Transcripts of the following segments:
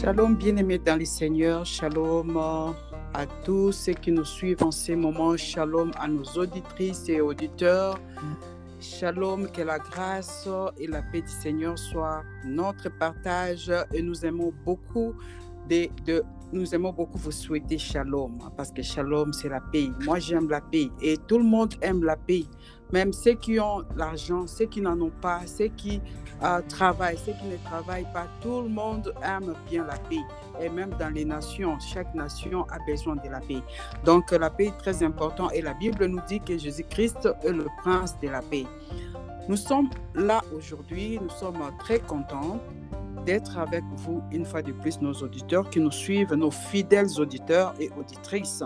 Shalom, bien-aimés dans les Seigneurs. Shalom euh, à tous ceux qui nous suivent en ces moments. Shalom à nos auditrices et auditeurs. Shalom, que la grâce et la paix du Seigneur soient notre partage. Et nous aimons beaucoup nous aimons beaucoup vous souhaiter shalom parce que shalom c'est la paix. Moi j'aime la paix et tout le monde aime la paix. Même ceux qui ont l'argent, ceux qui n'en ont pas, ceux qui euh, travaillent, ceux qui ne travaillent pas, tout le monde aime bien la paix. Et même dans les nations, chaque nation a besoin de la paix. Donc la paix est très importante et la Bible nous dit que Jésus-Christ est le prince de la paix. Nous sommes là aujourd'hui, nous sommes très contents d'être avec vous une fois de plus, nos auditeurs qui nous suivent, nos fidèles auditeurs et auditrices.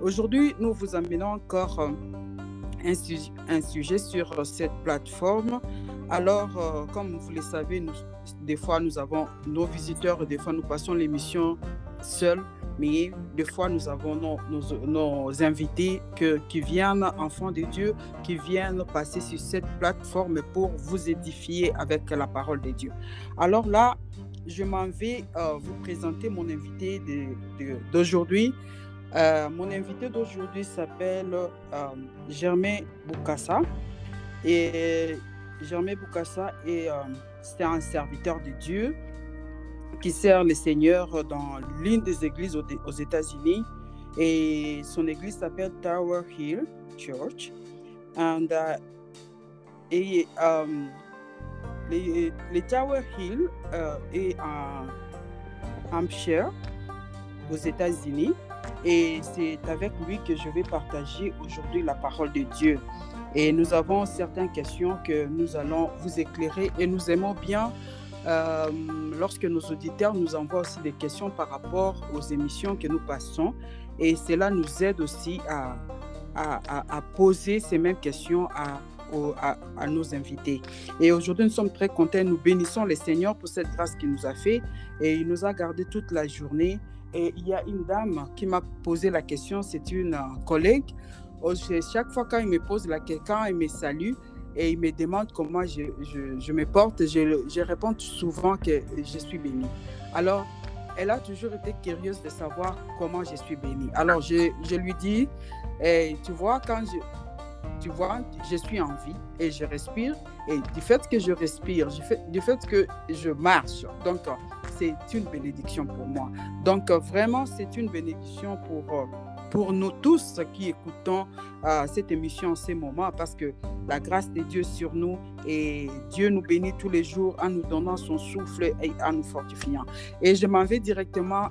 Aujourd'hui, nous vous amenons encore euh, un, sujet, sur cette plateforme. Alors, euh, comme vous le savez, des fois nous avons nos visiteurs, des fois nous passons l'émission seuls, mais des fois nous avons nos, nos, nos invités que, qui viennent, enfants de Dieu, qui viennent passer sur cette plateforme pour vous édifier avec la parole de Dieu. Alors là, je m'en vais euh, vous présenter mon invité d'aujourd'hui. De, de, euh, mon invité d'aujourd'hui s'appelle euh, Germain Boukassa. Et Germain Boukassa est c'est un serviteur de Dieu qui sert le Seigneur dans l'une des églises aux, États-Unis. Et son église s'appelle Tower Hill Church. And, et um, Tower Hill euh, est en Hampshire, aux États-Unis. Et c'est avec lui que je vais partager aujourd'hui la parole de Dieu. Et nous avons certaines questions que nous allons vous éclairer et nous aimons bien euh, lorsque nos auditeurs nous envoient aussi des questions par rapport aux émissions que nous passons. Et cela nous aide aussi à, poser ces mêmes questions à, nos invités. Et aujourd'hui, nous sommes très contents. Nous bénissons le Seigneur pour cette grâce qu'il nous a fait. Et il nous a gardé toute la journée. Et il y a une dame qui m'a posé la question, c'est une collègue. Chaque fois quand il me pose la question, il me salue et il me demande comment je, me porte. Je, réponds souvent que je suis bénie. Alors, elle a toujours été curieuse de savoir comment je suis bénie. Alors, je, lui dis, et tu vois, quand je, tu vois, je suis en vie et je respire. Et du fait que je respire, du fait, du fait que je marche, donc c'est une bénédiction pour moi. Donc, vraiment, c'est une bénédiction pour pour nous tous qui écoutons euh, cette émission en ces moments, parce que la grâce de Dieu sur nous et Dieu nous bénit tous les jours en nous donnant son souffle et en nous fortifiant. Et je m'en vais directement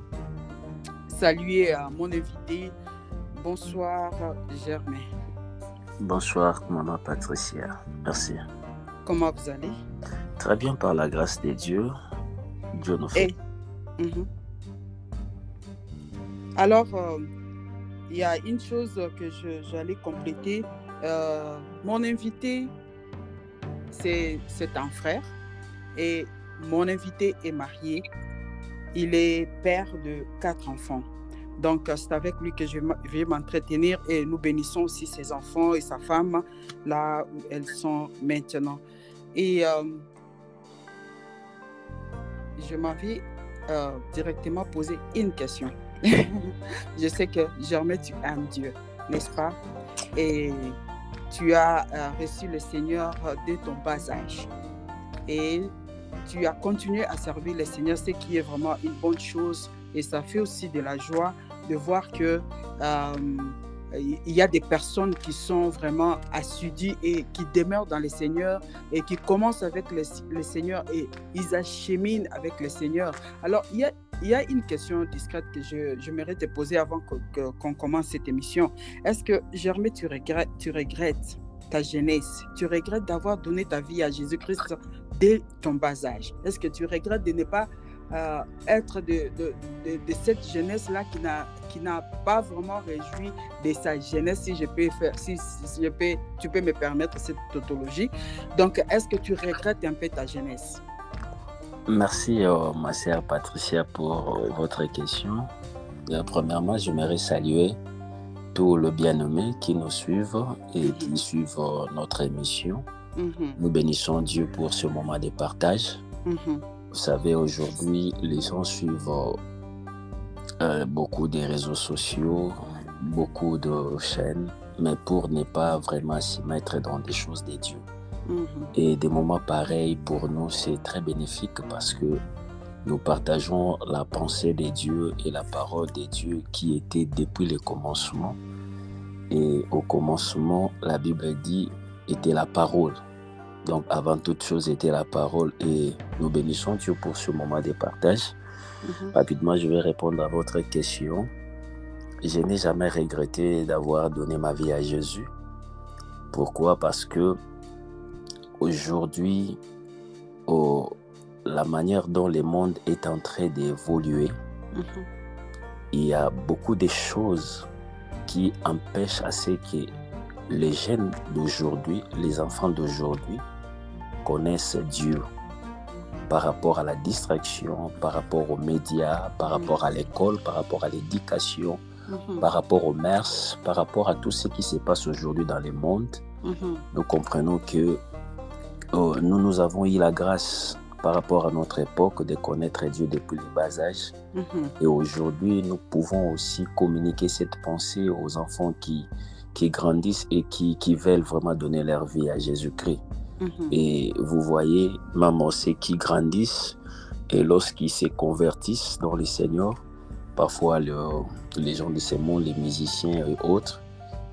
saluer euh, mon invité. Bonsoir, Germain. Bonsoir, maman Patricia. Merci. Comment vous allez? Très bien, par la grâce de Dieu. -hmm. Alors, euh, il y a une chose que j'allais compléter. Euh, mon invité, c'est un frère et mon invité est marié. Il est père de quatre enfants. Donc, c'est avec lui que je vais m'entretenir et nous bénissons aussi ses enfants et sa femme là où elles sont maintenant. Et euh, je m'en vais euh, directement poser une question. je sais que Germain, tu aimes Dieu, n'est-ce pas? Et tu as euh, reçu le Seigneur dès ton bas âge. Et tu as continué à servir le Seigneur, ce qui est vraiment une bonne chose. Et ça fait aussi de la joie de voir que euh, il y a des personnes qui sont vraiment assidues et qui demeurent dans le Seigneur et qui commencent avec le, le Seigneur et ils acheminent avec le Seigneur. Alors, il y a, une question discrète que je, je mérite de poser avant qu'on commence cette émission. Est-ce que, Germain, tu regrettes ta jeunesse? Tu regrettes d'avoir donné ta vie à Jésus-Christ dès ton bas âge? Est-ce que tu regrettes de ne pas euh, être de, de, de, de cette jeunesse-là qui n'a qui n'a pas vraiment réjoui de sa jeunesse, si je peux faire, si, si je peux, tu peux me permettre cette tautologie. Donc, est-ce que tu regrettes un peu ta jeunesse? Merci, euh, ma sœur Patricia, pour euh, votre question. Premièrement, j'aimerais saluer tous les bien-aimés qui nous suivent et mm -hmm. qui suivent notre émission. Mm -hmm. Nous bénissons Dieu pour ce moment de partage. Mm -hmm. Vous savez, aujourd'hui, les gens suivent euh, beaucoup des réseaux sociaux, beaucoup de chaînes, mais pour ne pas vraiment s'y mettre dans des choses des dieux. Mhm. Et des moments pareils, pour nous, c'est très bénéfique parce que nous partageons la pensée des dieux et la parole des dieux qui était depuis le commencement. Et au commencement, la Bible dit, était la parole. Donc avant toute chose était la parole et nous bénissons Dieu pour ce moment de partage. Mhm. Rapidement, je vais répondre à votre question. Je n'ai jamais regretté d'avoir donné ma vie à Jésus. Pourquoi? Parce que aujourd'hui, au- la manière dont le monde est en train d'évoluer, Mhm. il y a beaucoup de choses qui empêchent à ce que les jeunes d'aujourd'hui, les enfants d'aujourd'hui, connaissent Dieu par rapport à la distraction, par rapport aux médias, par rapport à l'école, par rapport à l'éducation, Mhm. par rapport aux mœurs, par rapport à tout ce qui se passe aujourd'hui dans le monde. Mhm. Nous comprenons que oh, nous, nous avons eu la grâce par rapport à notre époque de connaître Dieu depuis le bas âge. Mhm. Et aujourd'hui, nous pouvons aussi communiquer cette pensée aux enfants qui, qui grandissent et qui, qui veulent vraiment donner leur vie à Jésus-Christ. Mhm. Et vous voyez, même ceux qui grandissent et lorsqu'ils se convertissent dans le Seigneur, parfois le- les gens de ce monde, les musiciens et autres,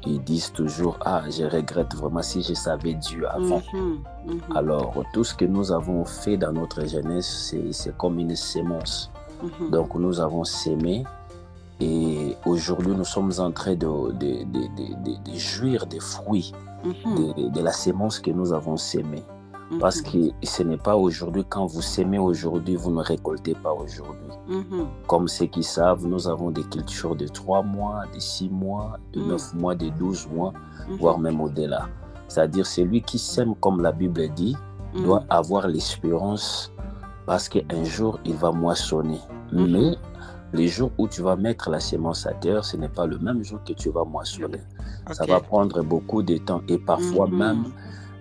ils disent toujours Ah, je regrette vraiment si je savais Dieu avant. Mhm. Mhm. Alors, tout ce que nous avons fait dans notre jeunesse, c'est- c'est comme une sémence. Donc nous avons sémé et aujourd'hui nous sommes en train de, de, de, de- de- de jouir des fruits. De, de la sémence que nous avons sémée. Parce Mhm. que ce n'est pas aujourd'hui, quand vous sémez aujourd'hui, vous ne récoltez pas aujourd'hui. Mhm. Comme ceux qui savent, nous avons des cultures de 3 mois, de 6 mois, de Mm. 9 mois, de 12 mois, Mhm. voire même au-delà. C'est-à-dire celui qui sème, comme la Bible dit, Mhm. doit avoir l'espérance parce qu'un jour, il va moissonner. Mhm. Mais les jours où tu vas mettre la sémence à terre, ce n'est pas le même jour que tu vas moissonner. Ça va prendre beaucoup de temps et parfois Mhm. même,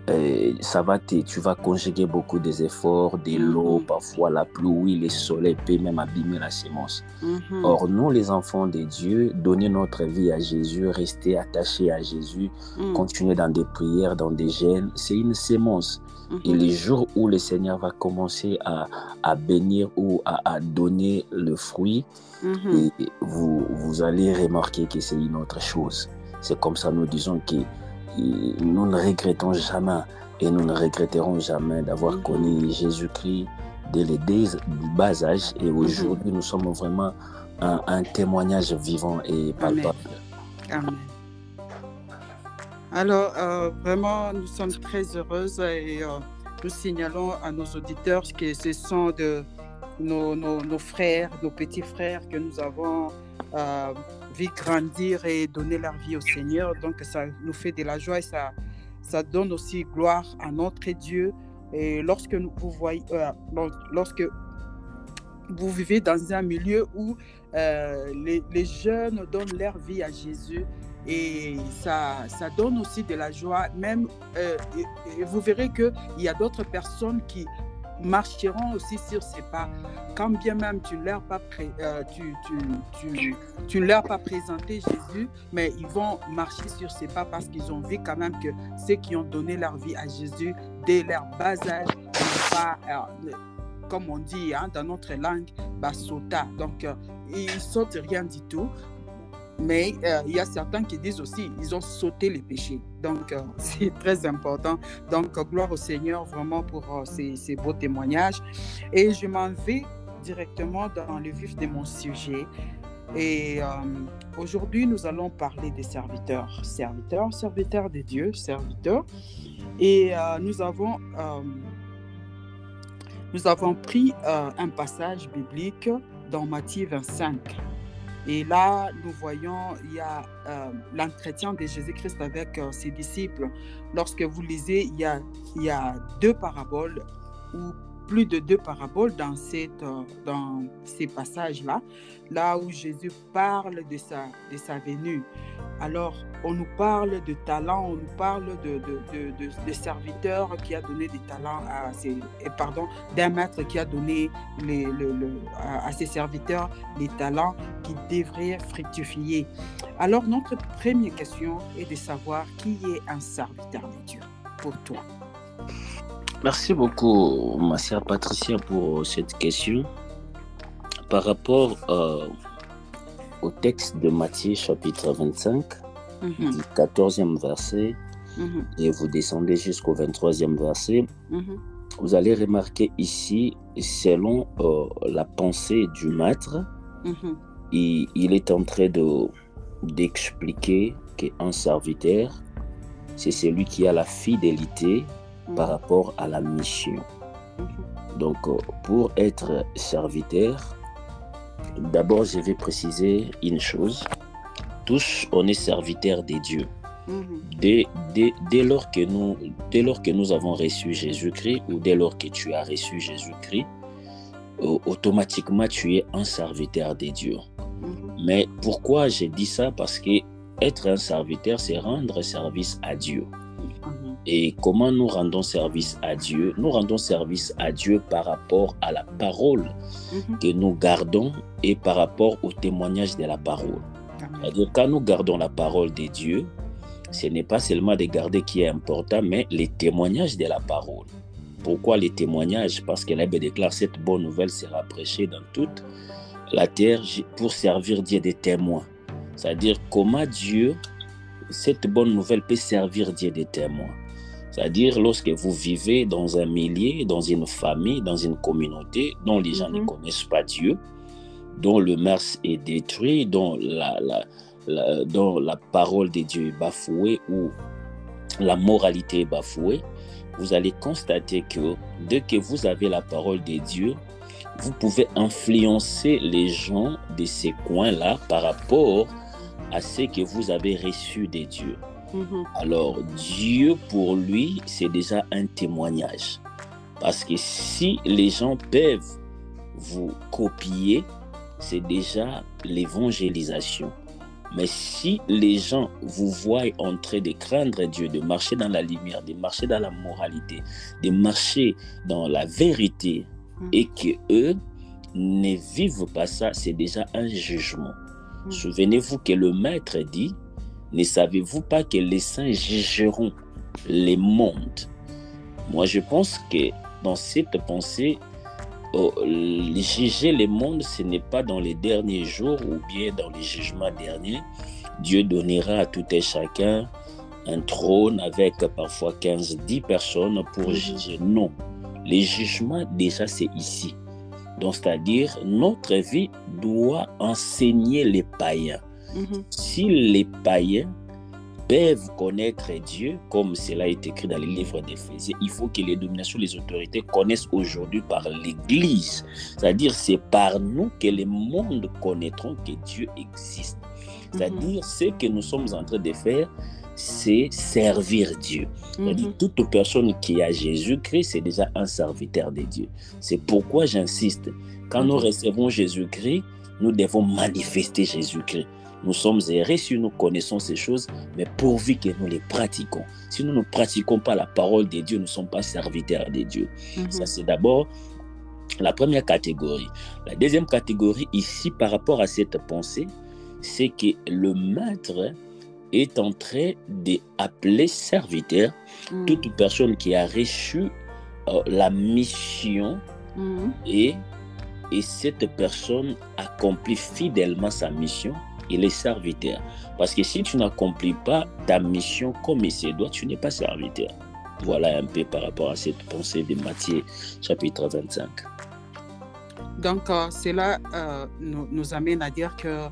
euh, ça va te, tu vas conjuguer beaucoup des efforts, de l'eau, Mhm. parfois la pluie, le soleil peut même abîmer la sémence. Mhm. Or, nous, les enfants de Dieu, donner notre vie à Jésus, rester attachés à Jésus, Mhm. continuer dans des prières, dans des gènes, c'est une Et Mhm. les jours où le Seigneur va commencer à, à bénir ou à, à donner le fruit, Mhm. et vous, vous allez remarquer que c'est une autre chose. C'est comme ça nous disons que nous ne regrettons jamais et nous ne regretterons jamais d'avoir Mhm. connu Jésus-Christ dès le bas âge. Et Mhm. aujourd'hui, nous sommes vraiment un, un témoignage vivant et palpable. Amen. Alors, euh, vraiment, nous sommes très heureuses et euh, nous signalons à nos auditeurs que ce sont de nos, frères, nos petits frères que nous avons euh, vu grandir et donner leur vie au Seigneur. Donc, ça nous fait de la joie et ça, ça donne aussi gloire à notre Dieu. Et lorsque euh, vous vivez dans un milieu où les jeunes donnent leur vie à Jésus et ça, ça donne aussi de la joie. Même, euh, vous verrez qu'il y a d'autres personnes qui marcheront aussi sur ces pas. Quand bien même tu ne leur pas, pré- euh, tu, tu, tu, tu leur pas présenté Jésus, mais ils vont marcher sur ces pas parce qu'ils ont vu quand même que ceux qui ont donné leur vie à Jésus dès leur bas âge euh, comme on dit hein, dans notre langue, basota. Donc, euh, ils sautent rien du tout. Mais euh, il y a certains qui disent aussi, ils ont sauté les péchés. Donc, euh, c'est très important. Donc, euh, gloire au Seigneur vraiment pour ces, ces beaux témoignages. Et je m'en vais directement dans le vif de mon sujet. Et aujourd'hui, nous allons parler des serviteurs. Serviteurs, serviteurs de Dieu, serviteurs. Et nous avons... nous avons pris un passage biblique dans Matthieu 25. Et là, nous voyons, il y a euh, l'entretien de Jésus-Christ avec euh, ses disciples. Lorsque vous lisez, il y a, il y a deux paraboles où plus de deux paraboles dans, cette, euh, dans ces passages-là, là où Jésus parle de sa, de sa venue. Alors, on nous parle de talents, on nous parle de, de, de, serviteurs qui a donné des talents à ses, pardon, d'un maître qui a donné les, le, le, à, ses serviteurs les talents qui devraient fructifier. Alors, notre première question est de savoir qui est un serviteur de Dieu pour toi. Merci beaucoup, ma chère Patricia, pour cette question. Par rapport euh, au texte de Matthieu chapitre 25, mm -hmm. du 14e verset, mm -hmm. et vous descendez jusqu'au 23e verset, mm -hmm. vous allez remarquer ici, selon euh, la pensée du maître, il, il, est en train d'expliquer qu'un serviteur, c'est celui qui a la fidélité par rapport à la mission. Donc, euh, pour être serviteur, d'abord, je vais préciser une chose. Tous, on est serviteurs des dieux. Dès, dès, dès, lors que nous, dès lors que nous avons reçu Jésus-Christ ou dès lors que tu as reçu Jésus-Christ, automatiquement tu es un serviteur des dieux. Mais pourquoi j'ai dit ça? Parce que être un serviteur, c'est rendre service à Dieu. Et comment nous rendons service à Dieu? Nous rendons service à Dieu par rapport à la parole mm -hmm. que nous gardons et par rapport au témoignage de la parole. C'est-à-dire quand nous gardons la parole de Dieu, ce n'est pas seulement de garder qui est important, mais les témoignages de la parole. Pourquoi les témoignages? Parce que la Bible déclare cette bonne nouvelle sera prêchée dans toute la terre pour servir Dieu des témoins. C'est-à-dire comment Dieu, cette bonne nouvelle peut servir Dieu des témoins? C'est-à-dire lorsque vous vivez dans un milieu, dans une famille, dans une communauté dont les gens mm -hmm. ne connaissent pas Dieu, dont le mars est détruit, dont la, la, la, dont la parole de Dieu est bafouée ou la moralité est bafouée, vous allez constater que dès que vous avez la parole de Dieu, vous pouvez influencer les gens de ces coins-là par rapport à ce que vous avez reçu de Dieu. Alors, Dieu, pour lui, c'est déjà un témoignage. Parce que si les gens peuvent vous copier, c'est déjà l'évangélisation. Mais si les gens vous voient en train de craindre Dieu, de marcher dans la lumière, de marcher dans la moralité, de marcher dans la vérité, et que eux ne vivent pas ça, c'est déjà un jugement. Souvenez-vous que le maître dit, ne savez-vous pas que les saints jugeront les mondes? Moi, je pense que dans cette pensée, oh, juger les mondes, ce n'est pas dans les derniers jours ou bien dans les jugements derniers. Dieu donnera à tout et chacun un trône avec parfois 15-10 personnes pour juger. Non, les jugements, déjà, c'est ici. Donc, c'est-à-dire, notre vie doit enseigner les païens. -hmm. Si les païens peuvent connaître Dieu, comme cela est écrit dans les livres d'Éphésiens, il faut que les dominations, les autorités connaissent aujourd'hui par l'Église. C'est-à-dire, c'est par nous que les mondes connaîtront que Dieu existe. C'est-à-dire, mm -hmm. ce que nous sommes en train de faire, c'est servir Dieu. Mm -hmm. Toute personne qui a Jésus-Christ, c'est déjà un serviteur de Dieu. C'est pourquoi j'insiste. Quand nous recevons Jésus-Christ, nous devons manifester Jésus-Christ. Nous sommes errés si nous connaissons ces choses, mais pourvu que nous les pratiquons. Si nous ne pratiquons pas la parole de Dieu, nous ne sommes pas serviteurs de Dieu. Mm -hmm. Ça, c'est d'abord la première catégorie. La deuxième catégorie, ici, par rapport à cette pensée, c'est que le maître est en train d'appeler serviteur mm. toute personne qui a reçu euh, la mission mm. et, et cette personne accomplit fidèlement sa mission, il est serviteur. Parce que si tu n'accomplis pas ta mission comme il se doit, tu n'es pas serviteur. Voilà un peu par rapport à cette pensée de Matthieu chapitre 25. Donc, euh, cela euh, nous, nous, amène à dire que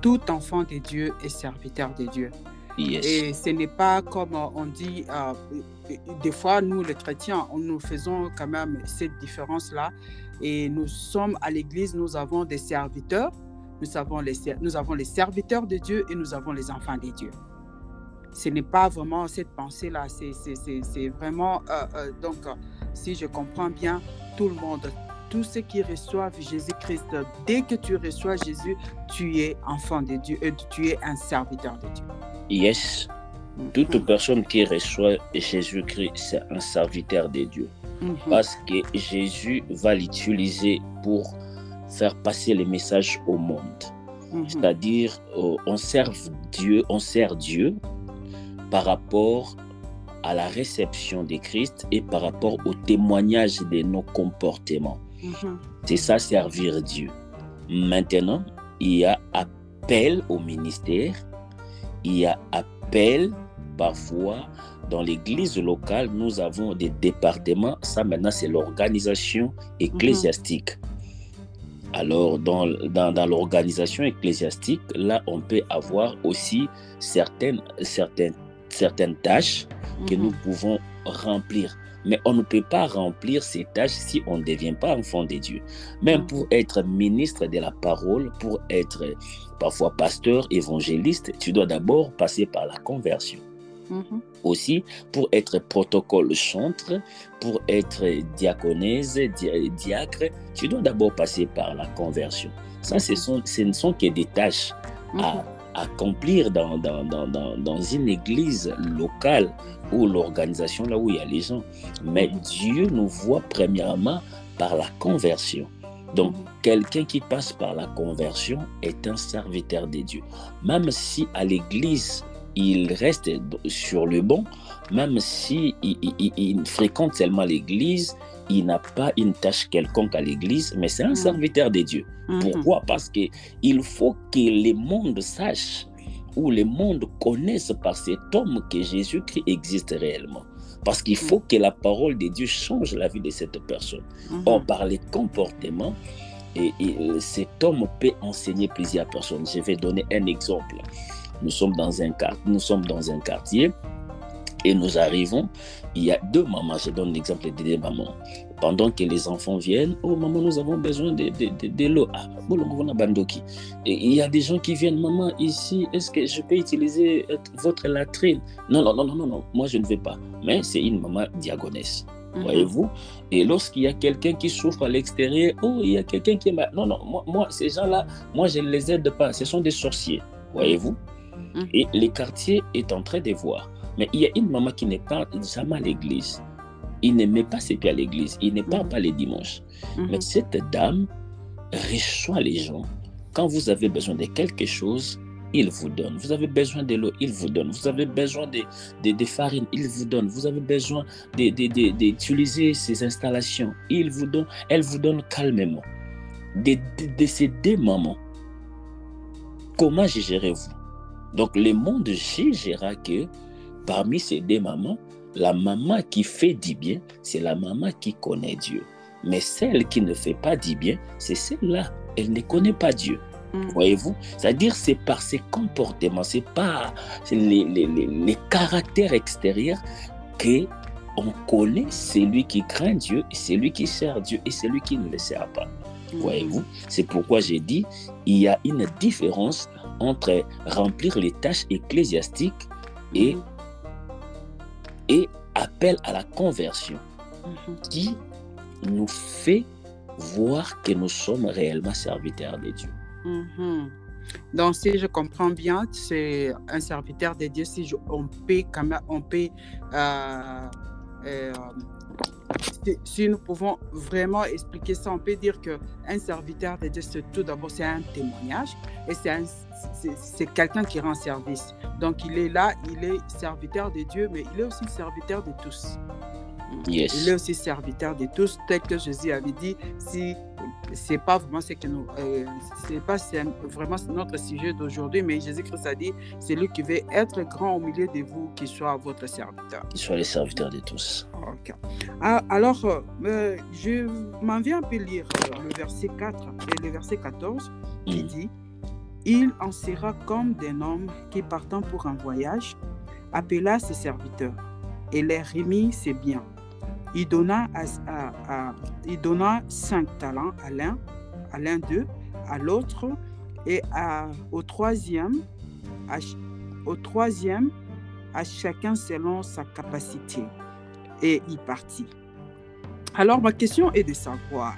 tout enfant de Dieu est serviteur de Dieu. Yes. Et ce n'est pas comme on dit, euh, des fois, nous, les chrétiens, nous faisons quand même cette différence-là. Et nous sommes à l'église, nous avons des serviteurs, nous avons, les, nous avons les serviteurs de Dieu et nous avons les enfants de Dieu. Ce n'est pas vraiment cette pensée-là, c'est vraiment, euh, euh, donc, si je comprends bien, tout le monde, tous ceux qui reçoivent Jésus-Christ, dès que tu reçois Jésus, tu es enfant de Dieu et tu es un serviteur de Dieu. Yes. Toute personne qui reçoit Jésus-Christ, c'est un serviteur de Dieu. Mhm. Parce que Jésus va l'utiliser pour faire passer les messages au monde. Mhm. C'est-à-dire, euh, on sert Dieu, on sert Dieu par rapport à la réception de Christ et par rapport au témoignage de nos comportements. Mhm. C'est ça, servir Dieu. Maintenant, il y a appel au ministère, il y a appel parfois dans l'église locale, nous avons des départements. Ça, maintenant, c'est l'organisation ecclésiastique. Alors, dans, dans, dans l'organisation ecclésiastique, là, on peut avoir aussi certaines, certaines, certaines tâches que Mhm. nous pouvons remplir. Mais on ne peut pas remplir ces tâches si on ne devient pas enfant de Dieu. Même Mhm. pour être ministre de la parole, pour être parfois pasteur, évangéliste, tu dois d'abord passer par la conversion. Mhm. Aussi, pour être protocole chantre, pour être diaconèse, dia- diacre, tu dois d'abord passer par la conversion. Ça, ce, sont, ce ne sont que des tâches à accomplir dans, dans, dans, dans, dans une église locale ou l'organisation là où il y a les gens. Mais Dieu nous voit premièrement par la conversion. Donc, Mhm. quelqu'un qui passe par la conversion est un serviteur de Dieu. Même si à l'église, il reste sur le banc, même si il, il- il- il fréquente seulement l'église, il n'a pas une tâche quelconque à l'église, mais c'est un Mhm. serviteur de Dieu. Mhm. Pourquoi? Parce que il faut que le monde sache ou le monde connaisse par cet homme que Jésus-Christ existe réellement. Parce qu'il faut que la parole de Dieu change la vie de cette personne. Mhm. Or, par les comportements, et, et cet homme peut enseigner plusieurs personnes. Je vais donner un exemple. Nous sommes dans un, quart- nous sommes dans un quartier et nous arrivons. Il y a deux mamans. Je donne l'exemple de deux mamans. Pendant que les enfants viennent, oh maman, nous avons besoin de, de, de, de l'eau. Ah, bandoki. Et il y a des gens qui viennent, maman, ici, est-ce que je peux utiliser votre latrine? Non, non, non, non, non, non, moi je ne vais pas. Mais c'est une maman diagonesse Mhm. voyez-vous? Et lorsqu'il y a quelqu'un qui souffre à l'extérieur, oh, il y a quelqu'un qui est mal. Non, non, moi, moi ces gens-là, moi, je ne les aide pas. Ce sont des sorciers, voyez-vous? Mhm. Et les quartiers est en train de voir. Mais il y a une maman qui n'est pas jamais à l'église. Il ne met pas ses pieds à l'église. Il ne part Mhm. pas les dimanches. Mhm. Mais cette dame reçoit les gens. Quand vous avez besoin de quelque chose, il vous donne. Vous avez besoin de l'eau, il vous donne. Vous avez besoin de, de, de farine, il vous donne. Vous avez besoin de- de- de- d'utiliser ces installations, il vous donne. Elle vous donne calmement. De, de- ces deux mamans, comment jugerez-vous Donc le monde jugera que parmi ces deux mamans, la maman qui fait du bien, c'est la maman qui connaît Dieu. Mais celle qui ne fait pas du bien, c'est celle-là. Elle ne connaît pas Dieu. Mhm. Voyez-vous? C'est-à-dire, c'est par ses comportements, c'est par les, les, les, les caractères extérieurs que on connaît celui qui craint Dieu, et celui qui sert Dieu et celui qui ne le sert pas. Mhm. Voyez-vous? C'est pourquoi j'ai dit, il y a une différence entre remplir les tâches ecclésiastiques et, Mhm. et appel à la conversion Mhm. qui nous fait voir que nous sommes réellement serviteurs de Dieu. Mhm. Donc, si je comprends bien, c'est un serviteur de Dieu. Si je- on peut, quand même, on peut, euh, euh, si, nous pouvons vraiment expliquer ça, on peut dire que un serviteur de Dieu, c'est tout d'abord, c'est un témoignage et c'est quelqu'un qui rend service. Donc, il est là, il est serviteur de Dieu, mais il est aussi serviteur de tous. Yes. Il est aussi serviteur de tous, tel que Jésus avait dit, si c'est pas vraiment ce que nous, euh, c'est pas vraiment notre sujet d'aujourd'hui, mais Jésus-Christ a dit, c'est lui qui veut être grand au milieu de vous, qui soit votre serviteur. Qu'ils soient les serviteurs de tous. Ah, Alors, euh, euh, je m'en viens un peu lire le verset 4 et le verset 14 qui Mm. dit Il en sera comme d'un homme qui, partant pour un voyage, appela ses serviteurs et les remit ses biens. Il donna, cinq talents à l'un, à l'un d'eux, à l'autre, et au troisième, à chacun selon sa capacité. Et il partit. Alors, ma question est de savoir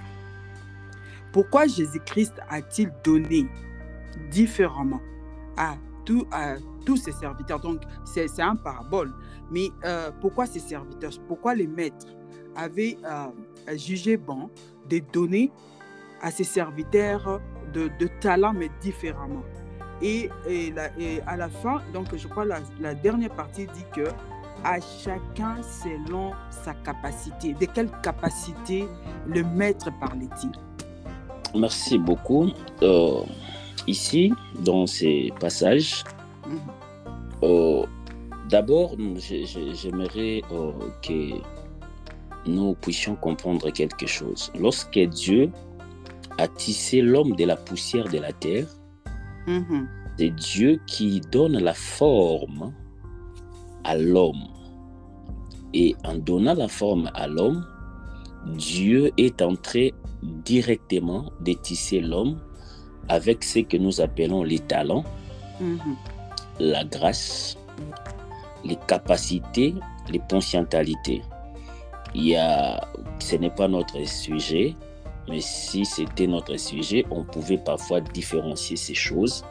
pourquoi Jésus-Christ a-t-il donné différemment à, tous ses serviteurs? Donc, c'est un parabole. Mais euh, pourquoi ces serviteurs? Pourquoi les maîtres? Avaient euh, jugé bon de donner à ses serviteurs de, de talents, mais différemment et, et, à la fin, donc je crois la, la dernière partie dit que à chacun selon sa capacité. De quelle capacité le maître parlait-il? Merci beaucoup. Euh, ici, dans ces passages, mm -hmm. euh, d'abord, j'aimerais euh, que nous puissions comprendre quelque chose. Lorsque Dieu a tissé l'homme de la poussière de la terre, mm -hmm. c'est Dieu qui donne la forme à l'homme. Et en donnant la forme à l'homme, Dieu est entré directement de tisser l'homme avec ce que nous appelons les talents, mm -hmm. la grâce, les capacités, les potentialités. Il y a, ce n'est pas notre sujet, mais si c'était notre sujet, on pouvait parfois différencier ces choses,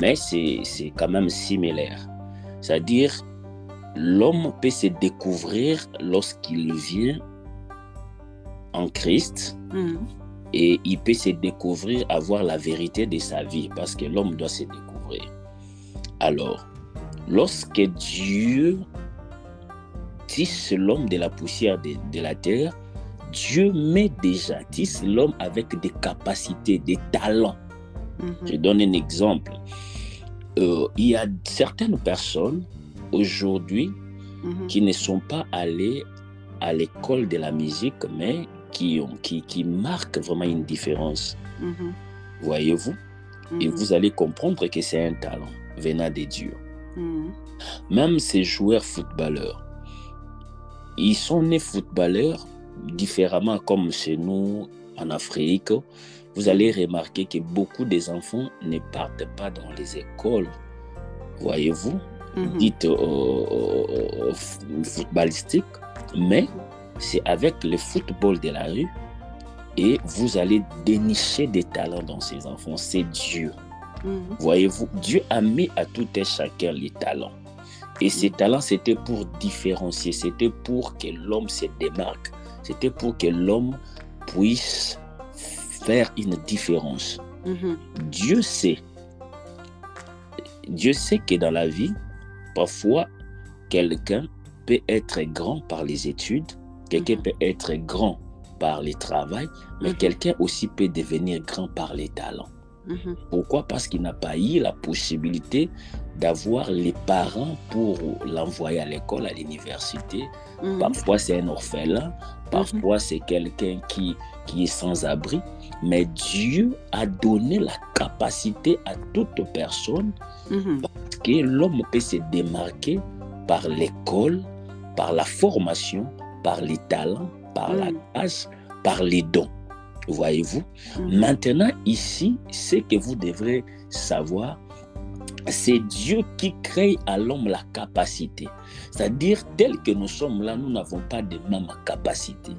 mais c'est quand même similaire. C'est-à-dire, l'homme peut se découvrir lorsqu'il vient en Christ mm. et il peut se découvrir, avoir la vérité de sa vie parce que l'homme doit se découvrir. Alors, lorsque Dieu tisse l'homme de la poussière de, de, la terre, Dieu met déjà, tisse l'homme avec des capacités, des talents. Mm -hmm. Je donne un exemple. Euh, il y a certaines personnes aujourd'hui mm -hmm. qui ne sont pas allées à l'école de la musique, mais qui, ont, qui, qui marquent vraiment une différence. Mm -hmm. Voyez-vous? Et vous allez comprendre que c'est un talent venant de Dieu. Même ces joueurs footballeurs, ils sont nés footballeurs différemment comme chez nous en Afrique. Vous allez remarquer que beaucoup des enfants ne partent pas dans les écoles. Voyez-vous? -hmm. dites euh, footballistique, mais c'est avec le football de la rue et vous allez dénicher des talents dans ces enfants. C'est Dieu. -hmm. Voyez-vous, Dieu a mis à tout un chacun les talents. Et ces talents, c'était pour différencier, c'était pour que l'homme se démarque, c'était pour que l'homme puisse faire une différence. Mm -hmm. Dieu sait Dieu sait que dans la vie, parfois, quelqu'un peut être grand par les études, quelqu'un mm -hmm. peut être grand par le travail, mais mm -hmm. quelqu'un aussi peut devenir grand par les talents. Mm. Pourquoi? Parce qu'il n'a pas eu la possibilité d'avoir les parents pour l'envoyer à l'école, à l'université. Parfois, c'est un orphelin, parfois, c'est quelqu'un qui, qui est sans abri. Mais Dieu a donné la capacité à toute personne parce que l'homme peut se démarquer par l'école, par la formation, par les talents, par la grâce, par les dons. Voyez-vous? Maintenant, ici, ce que vous devrez savoir, c'est Dieu qui crée à l'homme la capacité. C'est-à-dire, tel que nous sommes là, nous n'avons pas de même capacité.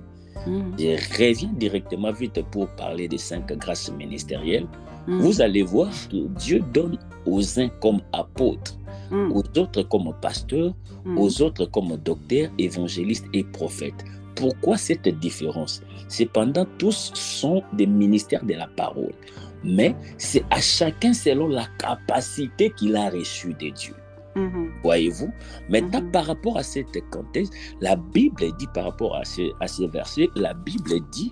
Mm. Je reviens directement vite pour parler des cinq grâces ministérielles. Mm. Vous allez voir que Dieu donne aux uns comme apôtres, mm. aux autres comme pasteurs, aux autres comme docteurs, évangélistes et prophètes. Pourquoi cette différence? Cependant, tous sont des ministères de la parole. Mais c'est à chacun selon la capacité qu'il a reçue de Dieu. Mm -hmm. Voyez-vous? Maintenant, mm -hmm. par rapport à cette contexte, la Bible dit par rapport à ce, à ce verset, la Bible dit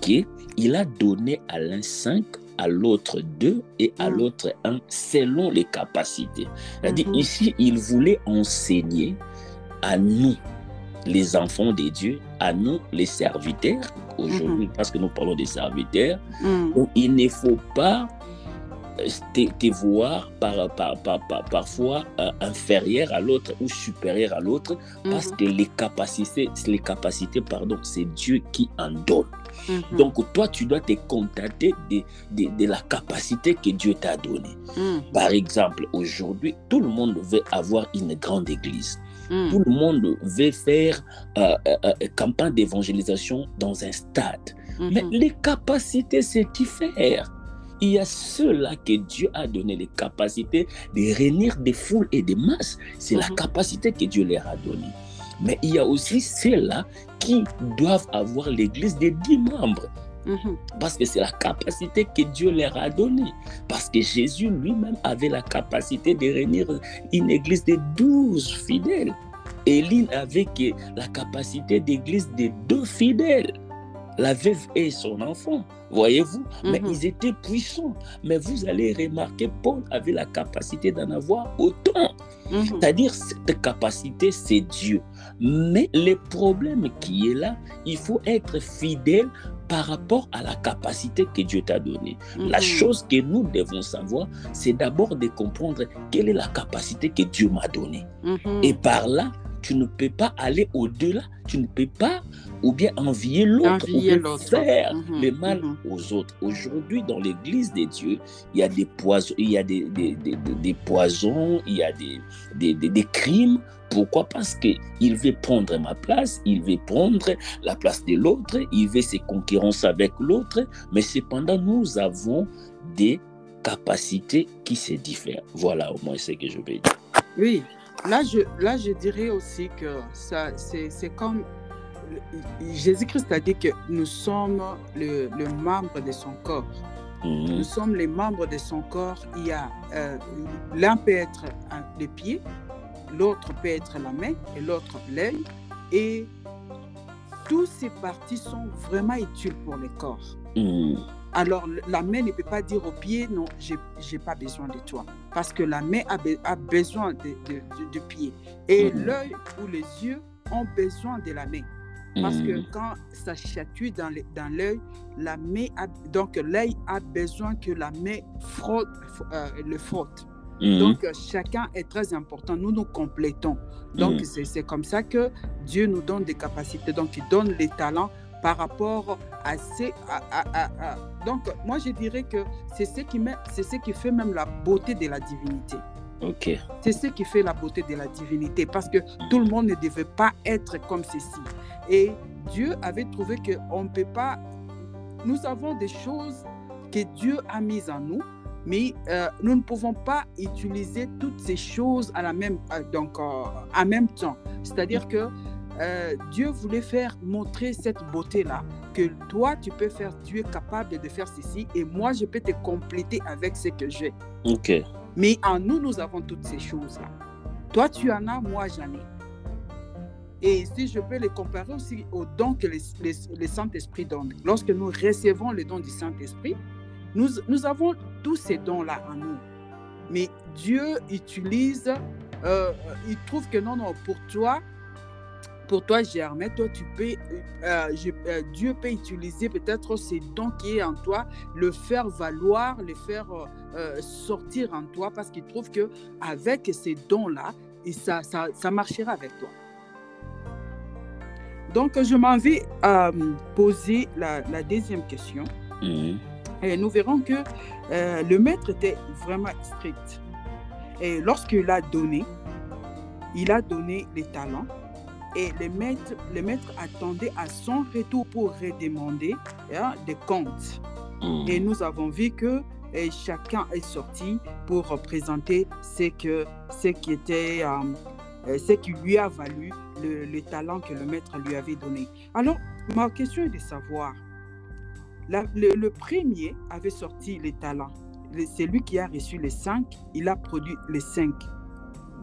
qu'il a donné à l'un cinq, à l'autre deux et à mm -hmm. l'autre un selon les capacités. C'est-à-dire ici, il voulait enseigner à nous, les enfants de Dieu, à nous, les serviteurs, aujourd'hui, parce que nous parlons des serviteurs, donc il ne faut pas te, te voir par, par, par, parfois euh, inférieur à l'autre ou supérieur à l'autre parce mm -hmm. que les capacités, les capacités pardon, c'est Dieu qui en donne. Mm -hmm. Donc toi, tu dois te contenter de, de, de la capacité que Dieu t'a donnée. Mm. Par exemple, aujourd'hui, tout le monde veut avoir une grande église. Mm. Tout le monde veut faire euh, euh, euh, campagne d'évangélisation dans un stade. Mais Mhm. les capacités, c'est différent. Il y a ceux-là que Dieu a donné les capacités de réunir des foules et des masses. C'est la Mhm. capacité que Dieu leur a donnée. Mais il y a aussi ceux-là qui doivent avoir l'église de 10 membres. Mhm. Parce que c'est la capacité que Dieu leur a donnée. Parce que Jésus lui-même avait la capacité de réunir une église de 12 fidèles. Éline avait la capacité d'église de deux fidèles. La veuve et son enfant, voyez-vous, mais Mhm. ils étaient puissants. Mais vous allez remarquer, Paul avait la capacité d'en avoir autant. Mhm. C'est-à-dire, cette capacité, c'est Dieu. Mais le problème qui est là, il faut être fidèle par rapport à la capacité que Dieu t'a donnée. La Mhm. chose que nous devons savoir, c'est d'abord de comprendre quelle est la capacité que Dieu m'a donnée. Mhm. Et par là, tu ne peux pas aller au-delà, tu ne peux pas ou bien envier l'autre, ou bien faire Mhm, le mal mhm. aux autres. Aujourd'hui, dans l'église de Dieu, il y a des poisons, il y a des, des, des- des- des poisons, il y a des, des, des- des crimes. Pourquoi? Parce qu'il veut prendre ma place, il veut prendre la place de l'autre, il veut se concurrencer avec l'autre, mais cependant, nous avons des capacités qui se diffèrent. Voilà au moins ce que je vais dire. Oui, là je, là je dirais aussi que ça, c'est, c'est comme Jésus-Christ a dit que nous sommes le, le membre de son corps. Mhm. Nous sommes les membres de son corps. Il y a euh, l'un peut être le pied, l'autre peut être la main et l'autre l'œil. Et toutes ces parties sont vraiment utiles pour le corps. Mhm. Alors, la main ne peut pas dire au pied, non, j'ai n'ai pas besoin de toi. Parce que la main a, be- a besoin de, de- pied. Et Mhm. l'œil ou les yeux ont besoin de la main. Parce que Mhm. quand ça chatouille dans l'œil, la main a, donc l'œil a besoin que la main frotte, euh, le frotte. Mhm. Donc, euh, chacun est très important. Nous nous complétons. Donc, Mhm. c'est comme ça que Dieu nous donne des capacités. Donc, il donne les talents par rapport à ces. à- à- à- à- Donc, moi, je dirais que c'est ce, qui met- c'est ce qui fait même la beauté de la divinité. Ok. C'est ce qui fait la beauté de la divinité. Parce que tout le monde ne devait pas être comme ceci. Et Dieu avait trouvé qu'on ne peut pas. Nous avons des choses que Dieu a mises en nous, mais euh, nous ne pouvons pas utiliser toutes ces choses à la même, euh, donc, euh, en même temps. C'est-à-dire que euh, Dieu voulait faire montrer cette beauté-là, que toi, tu peux faire, tu es capable de faire ceci, et moi, je peux te compléter avec ce que j'ai. Ok. Mais en nous, nous avons toutes ces choses-là. Toi, tu en as, moi, j'en ai. Et si je peux les comparer aussi aux dons que les- les- le Saint-Esprit donne. Lorsque nous recevons le don du Saint-Esprit, nous, nous avons tous ces dons-là en nous. Mais Dieu utilise, euh, il trouve que non, non, pour toi, pour toi, Germain, toi, tu peux, euh, je- euh, Dieu peut utiliser peut-être ces dons qui est en toi, le faire valoir, le faire euh, sortir en toi, parce qu'il trouve que avec ces dons-là, et ça, ça, ça marchera avec toi. Donc, je m'en vais poser la, la deuxième question. Mhm. Et nous verrons que le maître était vraiment strict. Et lorsqu'il a donné, il a donné les talents. Et le maître, le maître attendait à son retour pour redemander hein, des comptes. Mhm. Et nous avons vu que euh, chacun est sorti pour présenter ce, que, ce qui était, euh, euh, ce qui lui a valu le, le talent que le maître lui avait donné. Alors, ma question est de savoir, la- le, le premier avait sorti les talents. Le- C'est lui qui a reçu les cinq, il a produit les cinq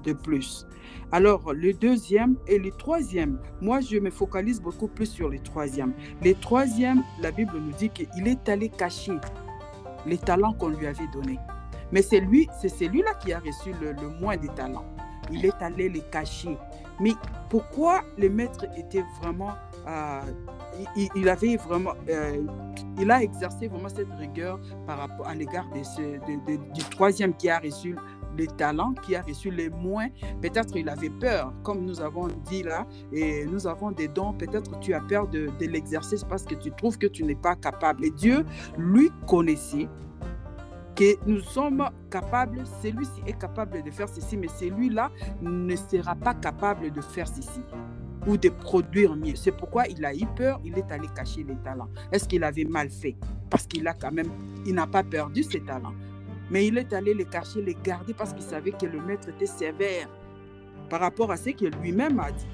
de plus. Alors, le deuxième et le troisième, moi, je me focalise beaucoup plus sur le troisième. Le troisième, la Bible nous dit qu'il est allé cacher les talents qu'on lui avait donnés. Mais c'est lui, c'est celui-là qui a reçu le, moins de talents. Il est allé les cacher. Mais pourquoi le maître était vraiment, euh, il, avait vraiment, euh, il a exercé vraiment cette rigueur par rapport à l'égard de- du troisième qui a reçu les talents, qui a reçu les moins. Peut-être il avait peur, comme nous avons dit là, et nous avons des dons. Peut-être tu as peur de, de l'exercice parce que tu trouves que tu n'es pas capable. Et Dieu, lui, connaissait que nous sommes capables, celui-ci est capable de faire ceci, mais celui-là ne sera pas capable de faire ceci ou de produire mieux. C'est pourquoi il a eu peur, il est allé cacher les talents. Est-ce qu'il avait mal fait? Parce qu'il a quand même, il n'a pas perdu ses talents. Mais il est allé les cacher, les garder parce qu'il savait que le maître était sévère par rapport à ce que lui-même a dit.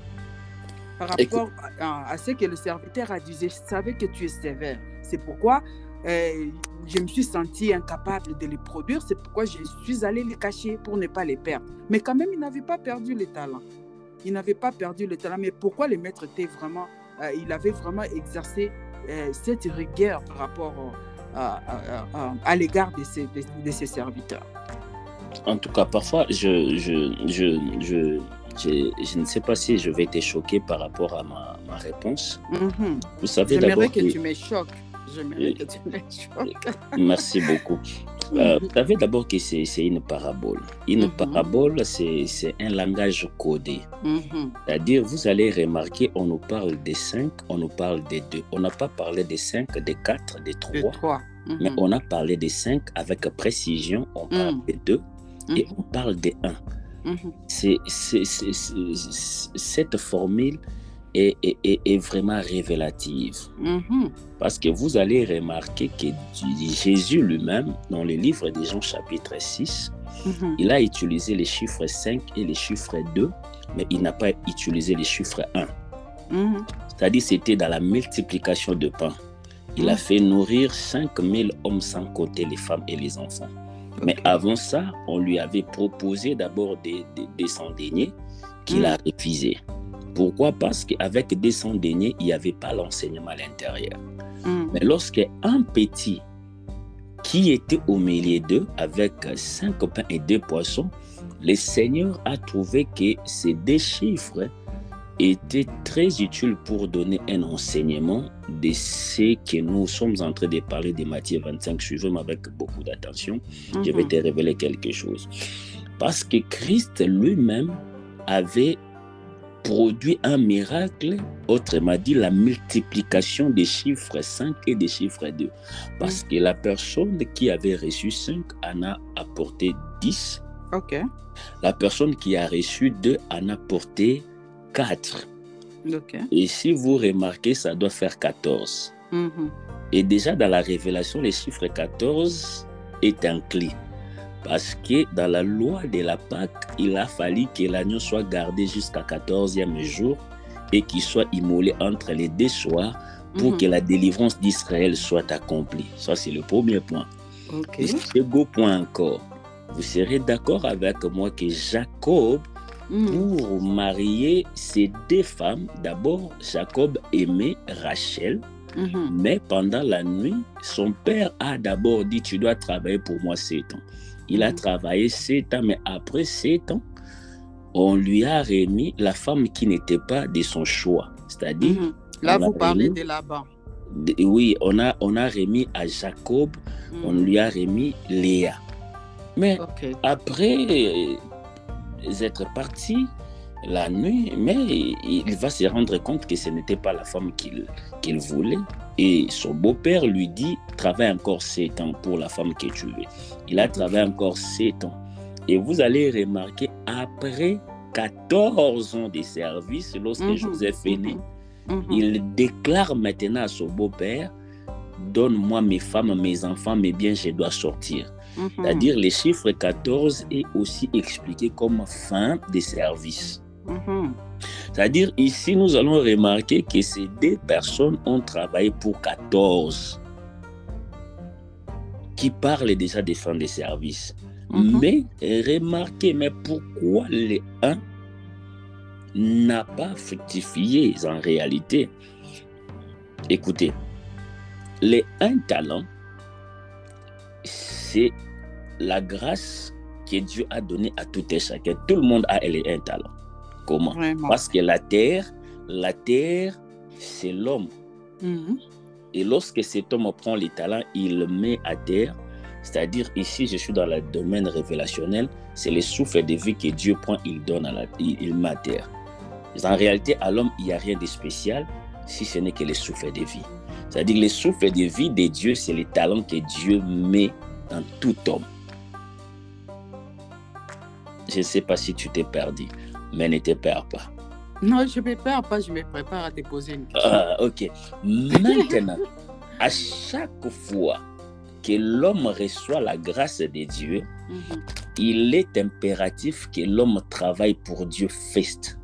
Par rapport à, ce que le serviteur a dit, je savais que tu es sévère. C'est pourquoi euh, je me suis senti incapable de les produire. C'est pourquoi je suis allé les cacher pour ne pas les perdre. Mais quand même, il n'avait pas perdu les talents. Il n'avait pas perdu le talent. Mais pourquoi le maître était vraiment, euh, il avait vraiment exercé euh, cette rigueur par rapport à, l'égard de ses, de, ses, serviteurs. En tout cas, parfois, je, je, je, je je, je, ne sais pas si je vais être choqué par rapport à ma, ma réponse. Mhm. Vous savez J'aimerais que, que, tu me choques. J'aimerais que tu me choques. Merci beaucoup. Euh, vous savez d'abord que c'est une parabole. Une mm -hmm. parabole, c'est un langage codé. Mm -hmm. C'est-à-dire, vous allez remarquer, on nous parle des cinq, on nous parle des deux. On n'a pas parlé des cinq, des quatre, des trois. Des trois. Mm -hmm. Mais on a parlé des cinq avec précision. On parle des deux et on parle des un. C'est cette formule est, est, est, vraiment révélative. Parce que vous allez remarquer que Jésus lui-même, dans le livre des Jean chapitre 6, il a utilisé les chiffres 5 et les chiffres 2, mais il n'a pas utilisé les chiffres 1. C'est-à-dire c'était dans la multiplication de pain. Il a fait nourrir 5000 hommes sans compter les femmes et les enfants. Mais avant ça, on lui avait proposé d'abord des, des, des qu'il a refusé. Pourquoi? Parce qu'avec des deniers, il n'y avait pas l'enseignement à l'intérieur. Mm. Mais lorsque un petit qui était au milieu d'eux avec cinq pains et deux poissons, le Seigneur a trouvé que ces deux chiffres était très utile pour donner un enseignement de ce que nous sommes en train de parler de Matthieu 25. Suivez-moi avec beaucoup d'attention. Je vais te révéler quelque chose. Parce que Christ lui-même avait produit un miracle, autrement dit la multiplication des chiffres 5 et des chiffres 2. Parce mm que la personne qui avait reçu 5 en a apporté 10. OK. La personne qui a reçu 2 en a apporté 4. Okay. Et si vous remarquez, ça doit faire 14. Mm -hmm. Et déjà dans la révélation, le chiffre 14 est inclus. Parce que dans la loi de la Pâque, il a fallu que l'agneau soit gardé jusqu'à 14e jour et qu'il soit immolé entre les deux soirs pour mm -hmm. que la délivrance d'Israël soit accomplie. Ça, c'est le premier point. Okay. Et second point encore, vous serez d'accord avec moi que Jacob Mmh. pour marier ces deux femmes. D'abord, Jacob aimait Rachel, mmh. mais pendant la nuit, son père a d'abord dit, tu dois travailler pour moi sept ans. Il a travaillé sept ans, mais après sept ans, on lui a remis la femme qui n'était pas de son choix. C'est-à-dire... Là, vous parlez de là-bas. Oui, on a, on a remis à Jacob, on lui a remis Léa. Mais okay. après être parti la nuit, mais il va se rendre compte que ce n'était pas la femme qu'il voulait. Et son beau-père lui dit, travaille encore sept ans pour la femme que tu veux. Il a travaillé encore sept ans. Et vous allez remarquer, après 14 ans de service, lorsque Mhm, Joseph est né, Mhm. il déclare maintenant à son beau-père, donne-moi mes femmes, mes enfants, mes biens, je dois sortir. Mhm. C'est-à-dire, le chiffre 14 est aussi expliqué comme fin de service. Mhm. C'est-à-dire, ici, nous allons remarquer que ces deux personnes ont travaillé pour 14, qui parlent déjà des fins de service. Mhm. Mais remarquez, mais pourquoi les 1 n'a pas fructifié en réalité? Écoutez, les un talent, c'est la grâce que Dieu a donnée à tout et chacun. Tout le monde a les un talent. Comment? Vraiment. Parce que la terre, la terre, c'est l'homme. Mhm. Et lorsque cet homme prend les talents, il le met à terre. C'est-à-dire, ici, je suis dans le domaine révélationnel, c'est le souffle de vie que Dieu prend, il donne à la, il, il met à terre. En réalité, à l'homme, il n'y a rien de spécial si ce n'est que le souffle de vie. C'est-à-dire, le souffle de vie de Dieu, c'est les talents que Dieu met en tout homme. Je ne sais pas si tu t'es perdu, mais ne te perds pas. Non, je ne me perds pas, je me prépare à te poser une question. Ah, ok. Maintenant, à chaque fois que l'homme reçoit la grâce de Dieu, Mhm. il est impératif que l'homme travaille pour Dieu first.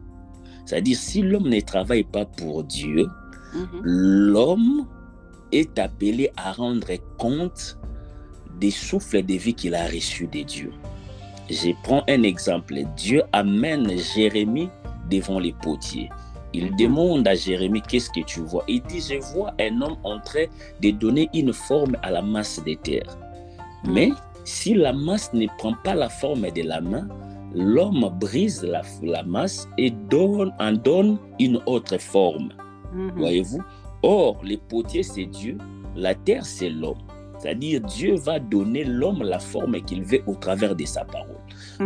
C'est-à-dire, si l'homme ne travaille pas pour Dieu, Mhm. l'homme est appelé à rendre compte des souffles de vie qu'il a reçus de Dieu. Je prends un exemple. Dieu amène Jérémie devant les potiers. Il Mhm. demande à Jérémie, qu'est-ce que tu vois? Il dit, je vois un homme en train de donner une forme à la masse de terre. Mhm. Mais si la masse ne prend pas la forme de la main, l'homme brise la, la masse et donne, en donne une autre forme. Mhm. Voyez-vous? Or, les potiers, c'est Dieu, la terre, c'est l'homme. C'est-à-dire, Dieu va donner l'homme la forme qu'il veut au travers de sa parole.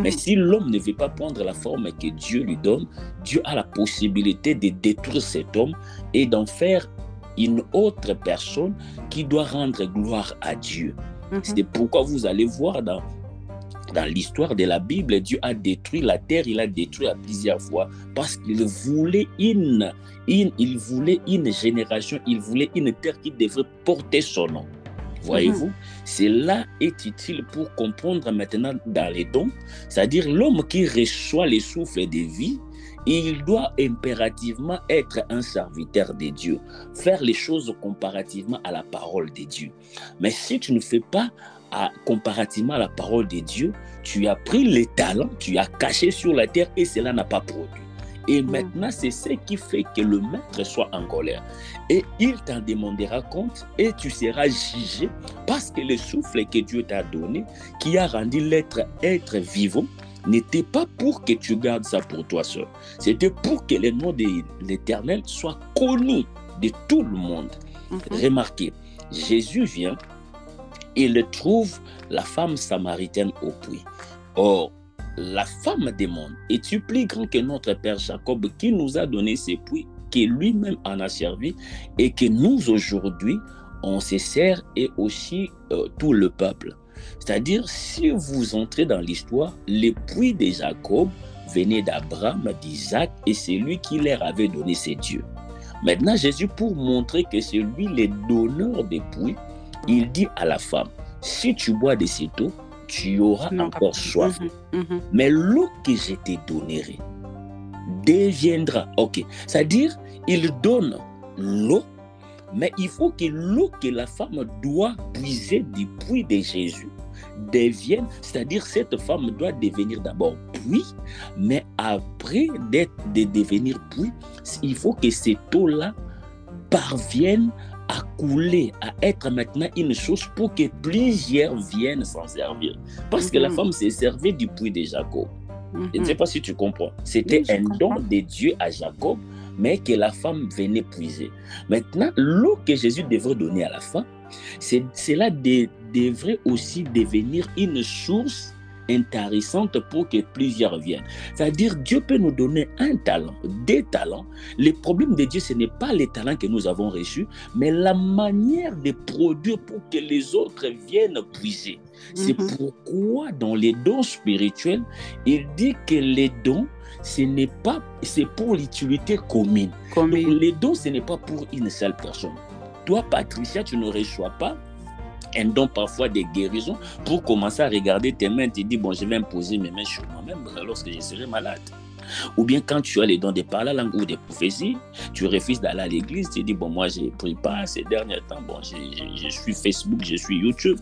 Mais Mhm. si l'homme ne veut pas prendre la forme que Dieu lui donne, Dieu a la possibilité de détruire cet homme et d'en faire une autre personne qui doit rendre gloire à Dieu. Mhm. C'est pourquoi vous allez voir dans, dans l'histoire de la Bible, Dieu a détruit la terre, il a détruit à plusieurs fois parce qu'il voulait une, une- il voulait une génération, il voulait une terre qui devrait porter son nom. Voyez-vous, cela est utile pour comprendre maintenant dans les dons, c'est-à-dire l'homme qui reçoit les souffles de vie, il doit impérativement être un serviteur de Dieu, faire les choses comparativement à la parole de Dieu. Mais si tu ne fais pas à- comparativement à la parole de Dieu, tu as pris les talents, tu as caché sur la terre et cela n'a pas produit. Et Mm. maintenant, c'est ce qui fait que le maître soit en colère. Et il t'en demandera compte et tu seras jugé parce que le souffle que Dieu t'a donné, qui a rendu l'être être vivant, n'était pas pour que tu gardes ça pour toi seul. C'était pour que le nom de l'Éternel soit connu de tout le monde. Mhm. Remarquez, Jésus vient, il trouve la femme samaritaine au puits. Or, la femme demande, es-tu plus grand que notre père Jacob qui nous a donné ces puits, qui lui-même en a servi et que nous aujourd'hui, on se sert et aussi euh, tout le peuple. C'est-à-dire, si vous entrez dans l'histoire, les puits de Jacob venaient d'Abraham, d'Isaac et c'est lui qui leur avait donné ses dieux. Maintenant, Jésus, pour montrer que c'est lui le donneur des puits, il dit à la femme, si tu bois de cette eau, tu auras Non, encore soif. Mhm. Mhm. Mais l'eau que je te donnerai deviendra. Ok. C'est-à-dire, il donne l'eau, mais il faut que l'eau que la femme doit puiser du puits de Jésus devienne, c'est-à-dire cette femme doit devenir d'abord puits, mais après d'être, de devenir puits, il faut que cette eau-là parvienne à couler, à être maintenant une chose pour que plusieurs viennent s'en servir. Parce que la Mhm. femme s'est servie du puits de Jacob. Je ne Mhm. sais pas si tu comprends. C'était Oui, un comprends. don de Dieu à Jacob, mais que la femme venait puiser. Maintenant, l'eau que Jésus devrait donner à la femme, cela de- devrait aussi devenir une source intéressante pour que plusieurs viennent. C'est-à-dire, Dieu peut nous donner un talent, des talents. Le problème de Dieu, ce n'est pas les talents que nous avons reçus, mais la manière de produire pour que les autres viennent puiser. C'est Mhm. pourquoi dans les dons spirituels, il dit que les dons, ce n'est pas, c'est pour l'utilité commune. Comme Donc, les dons, ce n'est pas pour une seule personne. Toi, Patricia, tu ne reçois pas un don parfois de guérison pour commencer à regarder tes mains, tu dis, bon, je vais imposer mes mains sur moi-même lorsque je serai malade. Ou bien quand tu as les dons de parler la langue ou de prophétie, tu refuses d'aller à l'église, tu dis, bon, moi, je ne prie pas ces derniers temps, bon, je- je suis Facebook, je suis YouTube.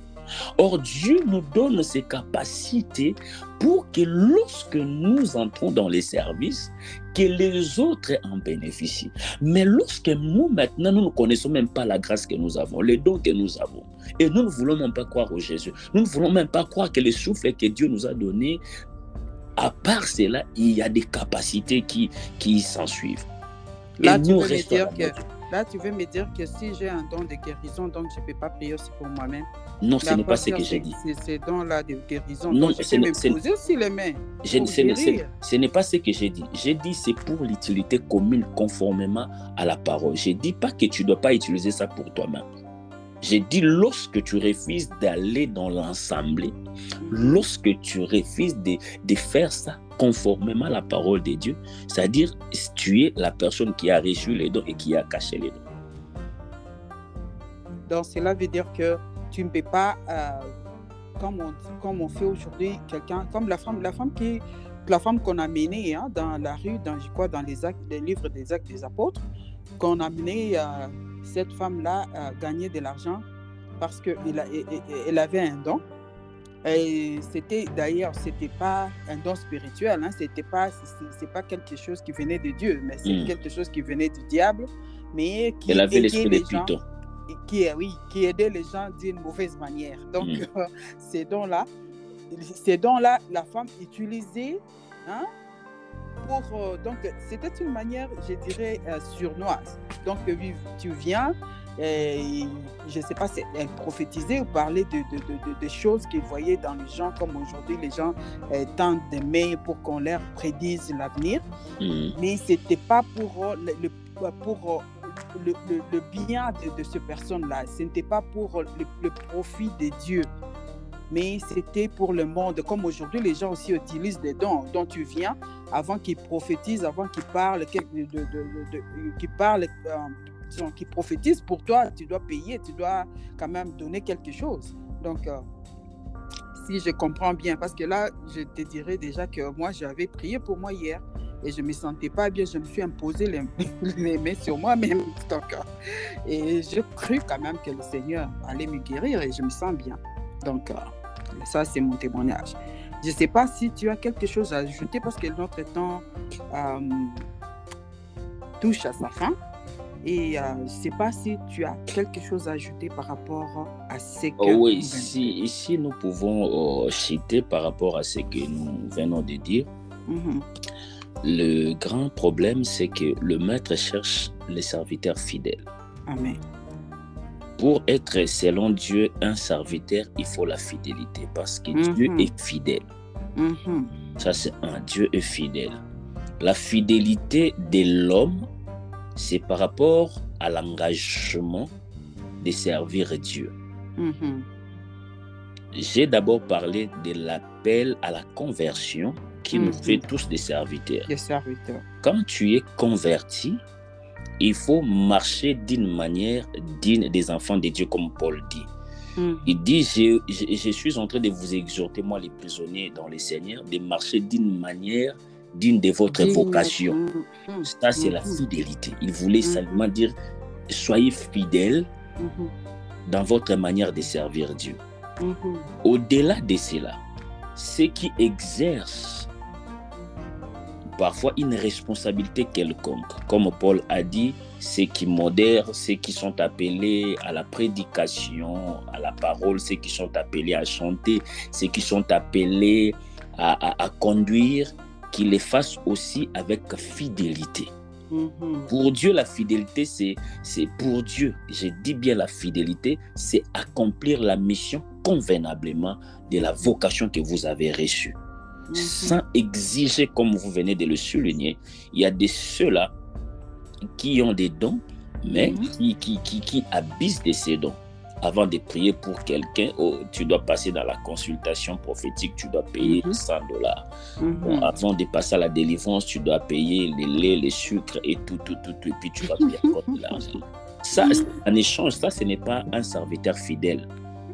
Or, Dieu nous donne ces capacités pour que lorsque nous entrons dans les services, que les autres en bénéficient. Mais lorsque nous, maintenant, nous ne connaissons même pas la grâce que nous avons, les dons que nous avons, et nous ne voulons même pas croire au Jésus, nous ne voulons même pas croire que les souffles que Dieu nous a donnés, à part cela, il y a des capacités qui, qui s'en suivent. Et Là, tu nous veux me restons dire dans que notre- là, tu veux me dire que si j'ai un don de guérison, donc je ne peux pas prier aussi pour moi-même. Non, ce n'est pas ce que j'ai dit. Ces, ces dons-là de guérison, Non, donc je peux me poser aussi les mains. Je- pour ce n'est- pas ce que j'ai dit. J'ai dit c'est pour l'utilité commune conformément à la parole. Je ne dis pas que tu ne dois pas utiliser ça pour toi-même. J'ai dit lorsque tu refuses d'aller dans l'assemblée, lorsque tu refuses de, de, faire ça conformément à la parole de Dieu, c'est-à-dire tu es la personne qui a reçu les dons et qui a caché les dons. Donc cela veut dire que tu ne peux pas, euh, comme, on, comme on fait aujourd'hui, quelqu'un, comme la femme, la femme qui, la femme qu'on a menée hein, dans la rue, dans, je crois, dans les, actes, les livres des actes des apôtres, qu'on a mené euh, cette femme-là à gagner de l'argent parce qu'elle elle avait un don. Et c'était d'ailleurs, c'était pas un don spirituel, hein, c'était pas, c'est pas quelque chose qui venait de Dieu, mais c'est Mm. quelque chose qui venait du diable, mais qui Elle avait l'esprit les de gens, Python. Qui, oui, qui aidait les gens d'une mauvaise manière. Donc, Mm. euh, ces dons-là, ces dons-là, la femme utilisait hein, pour. euh, donc, c'était une manière, je dirais, euh, surnoise. Donc, euh, tu viens, et, je ne sais pas, si elle prophétisait ou parlait de, de, de- choses qu'ils voyaient dans les gens, comme aujourd'hui, les gens euh, tendent des mains pour qu'on leur prédise l'avenir Mm. mais pas pour euh, le, le- pour euh, le, le- bien de, de cette personne-là. Ce n'était pas pour le, profit de Dieu, mais c'était pour le monde. Comme aujourd'hui, les gens aussi utilisent des dons dont tu viens avant qu'ils prophétisent, avant qu'ils parlent, qu'ils euh, qu'ils prophétisent pour toi, tu dois payer, tu dois quand même donner quelque chose. Donc, euh, si je comprends bien, parce que là, je te dirais déjà que moi, j'avais prié pour moi hier et je ne me sentais pas bien. Je me suis imposé les, les mains sur moi-même. Donc, et je cru quand même que le Seigneur allait me guérir et je me sens bien. Donc, euh, ça, c'est mon témoignage. Je ne sais pas si tu as quelque chose à ajouter parce que notre temps euh, touche à sa fin. Et euh, je ne sais pas si tu as quelque chose à ajouter par rapport à ce que... Oh oui, si, ici nous pouvons euh, citer par rapport à ce que nous venons de dire, Mhm. Le grand problème c'est que le maître cherche les serviteurs fidèles. Amen. Pour être selon Dieu un serviteur, il faut la fidélité parce que Dieu Mhm. est fidèle. Mhm. Ça, c'est un Dieu est fidèle. La fidélité de l'homme, c'est par rapport à l'engagement de servir Dieu. Mhm. J'ai d'abord parlé de l'appel à la conversion qui nous Mhm. fait tous des serviteurs. Quand tu es converti, il faut marcher d'une manière digne des enfants de Dieu, comme Paul dit. Mhm. Il dit, je, je- je suis en train de vous exhorter, moi les prisonniers dans le Seigneur, de marcher d'une manière digne de votre Digne- vocation. Mhm. Ça, c'est la fidélité. Il voulait simplement dire, soyez fidèles dans votre manière de servir Dieu. Au-delà de cela, ceux qui exercent parfois une responsabilité quelconque, comme Paul a dit, ceux qui modèrent, ceux qui sont appelés à la prédication, à la parole, ceux qui sont appelés à chanter, ceux qui sont appelés à, à- à conduire, qu'ils les fassent aussi avec fidélité. Mhm. Pour Dieu, la fidélité, c'est, c'est pour Dieu. Je dis bien la fidélité, c'est accomplir la mission convenablement de la vocation que vous avez reçue. Mhm. Sans exiger, comme vous venez de le souligner, il y a de ceux-là qui ont des dons, mais Mhm. qui, qui, qui, qui abusent de ces dons. Avant de prier pour quelqu'un, oh, tu dois passer dans la consultation prophétique, tu dois payer Mhm. 100 dollars. Mhm. Bon, avant de passer à la délivrance, tu dois payer les laits, les sucres et tout, tout, tout, tout, et puis tu vas payer encore de l'argent. Ça, c'est en échange, ça, ce n'est pas un serviteur fidèle.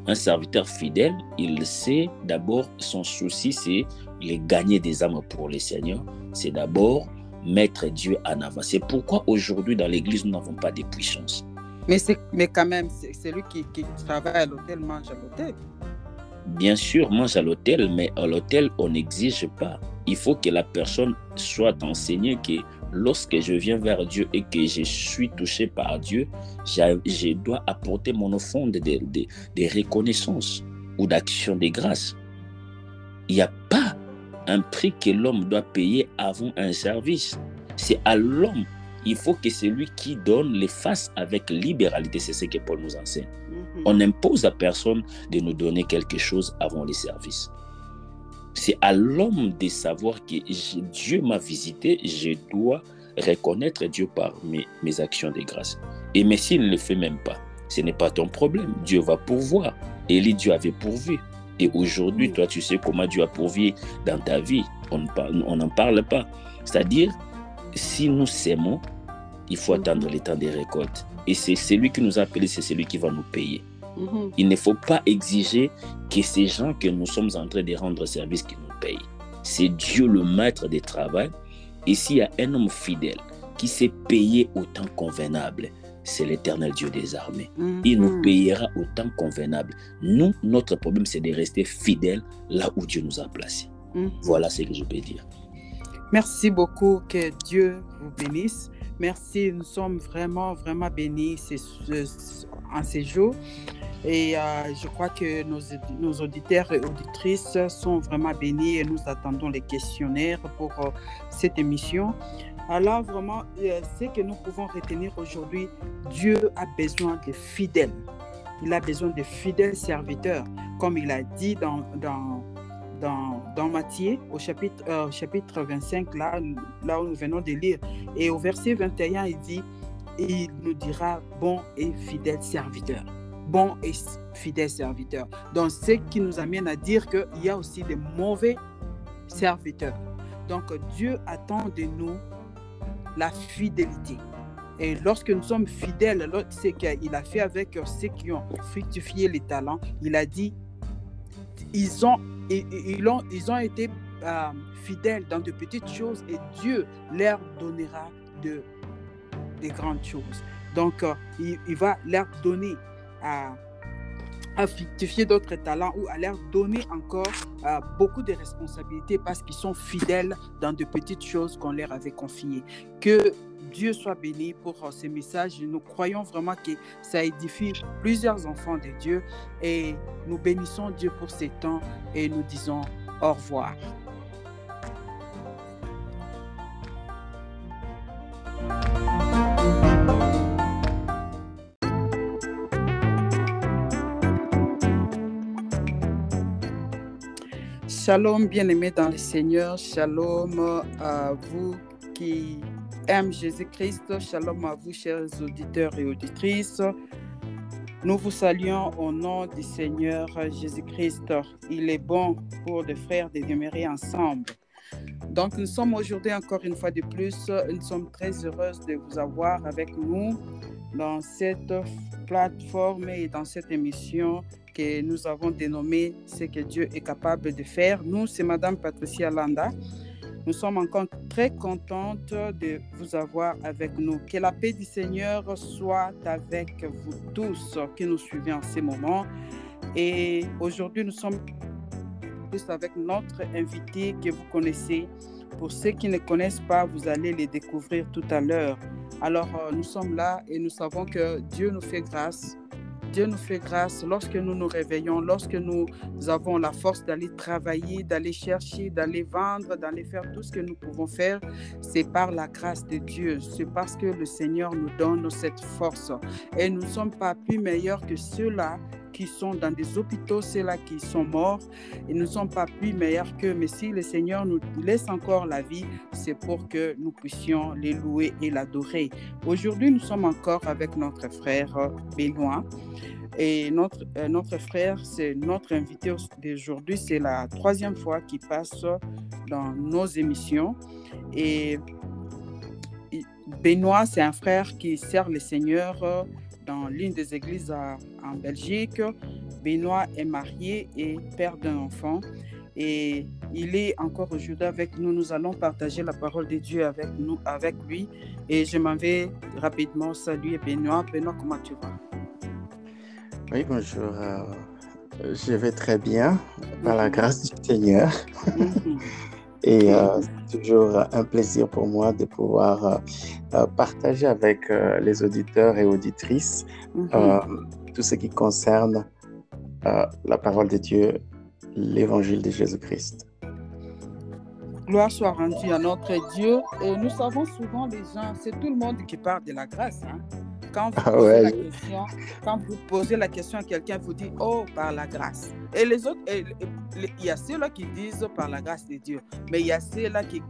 Un serviteur fidèle, il sait d'abord, son souci, c'est de gagner des âmes pour le Seigneur. C'est d'abord mettre Dieu en avant. C'est pourquoi aujourd'hui, dans l'Église, nous n'avons pas de puissance. Mais, mais quand même, celui qui travaille à l'hôtel mange à l'hôtel. Bien sûr, mange à l'hôtel, mais à l'hôtel, on n'exige pas. Il faut que la personne soit enseignée que lorsque je viens vers Dieu et que je suis touché par Dieu, je dois apporter mon offrande de, de, de reconnaissance ou d'action de grâce. Il n'y a pas un prix que l'homme doit payer avant un service. C'est à l'homme. Il faut que celui qui donne le fasse avec libéralité. C'est ce que Paul nous enseigne. Mhm. On n'impose à personne de nous donner quelque chose avant les services. C'est à l'homme de savoir que Dieu m'a visité, je dois reconnaître Dieu par mes, mes actions de grâce. Et mais s'il ne le fait même pas, ce n'est pas ton problème. Dieu va pourvoir. Élie, Dieu avait pourvu. Et aujourd'hui, toi, tu sais comment Dieu a pourvu dans ta vie. On n'en parle pas. C'est-à-dire, si nous s'aimons, il faut Mhm. attendre le temps des récoltes. Et c'est celui qui nous a appelés, c'est celui qui va nous payer. Mhm. Il ne faut pas exiger que ces gens que nous sommes en train de rendre service qui nous payent. C'est Dieu le maître des travail. Et s'il y a un homme fidèle qui sait payer au temps convenable, c'est l'éternel Dieu des armées. Il nous Mhm. payera au temps convenable. Nous, notre problème, c'est de rester fidèles là où Dieu nous a placés. Mhm. Voilà ce que je peux dire. Merci beaucoup, que Dieu vous bénisse. Merci, nous sommes vraiment, vraiment bénis en ces jours. Et euh, je crois que nos, nos auditeurs et auditrices sont vraiment bénis et nous attendons les questionnaires pour euh, cette émission. Alors vraiment, euh, ce que nous pouvons retenir aujourd'hui, Dieu a besoin de fidèles. Il a besoin de fidèles serviteurs, comme il a dit dans, dans, dans, dans Matthieu, au chapitre, euh, chapitre 25, là, là où nous venons de lire. Et au verset 21, il dit, il nous dira, bon et fidèle serviteur. Bon et fidèle serviteur. Donc, ce qui nous amène à dire qu'il y a aussi des mauvais serviteurs. Donc, Dieu attend de nous la fidélité. Et lorsque nous sommes fidèles, c'est qu'il a fait avec ceux qui ont fructifié les talents. Il a dit, ils ont, ils, ont, ils ont été euh, fidèles dans de petites choses et Dieu leur donnera de, des grandes choses. Donc, euh, il, va leur donner à, à fructifier d'autres talents ou à leur donner encore euh, beaucoup de responsabilités parce qu'ils sont fidèles dans de petites choses qu'on leur avait confiées. Que Dieu soit béni pour euh, ce message. Nous croyons vraiment que ça édifie plusieurs enfants de Dieu et nous bénissons Dieu pour ces temps et nous disons au revoir. Shalom, bien-aimés dans le Seigneur. Shalom à vous qui aiment Jésus-Christ. Shalom à vous, chers auditeurs et auditrices. Nous vous saluons au nom du Seigneur Jésus-Christ. Il est bon pour les frères de demeurer ensemble. Donc, nous sommes aujourd'hui encore une fois de plus. Nous sommes très heureuses de vous avoir avec nous dans cette plateforme et dans cette émission que nous avons dénommée Ce que Dieu est capable de faire. Nous, c'est Madame Patricia Landa. Nous sommes encore très contentes de vous avoir avec nous. Que la paix du Seigneur soit avec vous tous qui nous suivez en ces moments. Et aujourd'hui, nous sommes avec notre invité que vous connaissez. Pour ceux qui ne connaissent pas, vous allez les découvrir tout à l'heure. Alors, euh, nous sommes là et nous savons que Dieu nous fait grâce. Dieu nous fait grâce lorsque nous nous réveillons, lorsque nous avons la force d'aller travailler, d'aller chercher, d'aller vendre, d'aller faire tout ce que nous pouvons faire. C'est par la grâce de Dieu. C'est parce que le Seigneur nous donne cette force. Et nous ne sommes pas plus meilleurs que ceux-là qui sont dans des hôpitaux, ceux-là qui sont morts. Et ne sommes pas plus meilleurs qu'eux. Mais si le Seigneur nous laisse encore la vie, c'est pour que nous puissions les louer et l'adorer. Aujourd'hui, nous sommes encore avec notre frère euh, Benoît. Et notre, euh, notre frère, c'est notre invité d'aujourd'hui. C'est la troisième fois qu'il passe dans nos émissions. Et Benoît, c'est un frère qui sert le Seigneur euh, dans l'une des églises à- en Belgique. Benoît est marié et père d'un enfant. Et il est encore aujourd'hui avec nous. Nous allons partager la parole de Dieu avec nous, avec lui. Et je m'en vais rapidement saluer Benoît. Benoît, comment tu vas? Oui, bonjour. euh, je vais très bien, par la Mhm. grâce du Seigneur. Et euh, c'est toujours un plaisir pour moi de pouvoir euh, euh, partager avec euh, les auditeurs et auditrices Mhm. euh, tout ce qui concerne la parole de Dieu, l'évangile de Jésus-Christ. Gloire soit rendue à notre Dieu. Et nous savons souvent les gens, c'est tout le monde qui parle de la grâce. hein. Quand vous Ah posez ouais. la question, quand vous posez la question à quelqu'un, vous dit oh par la grâce. Et les autres, il y a ceux-là qui disent par la grâce de Dieu, mais il y a ceux-là qui,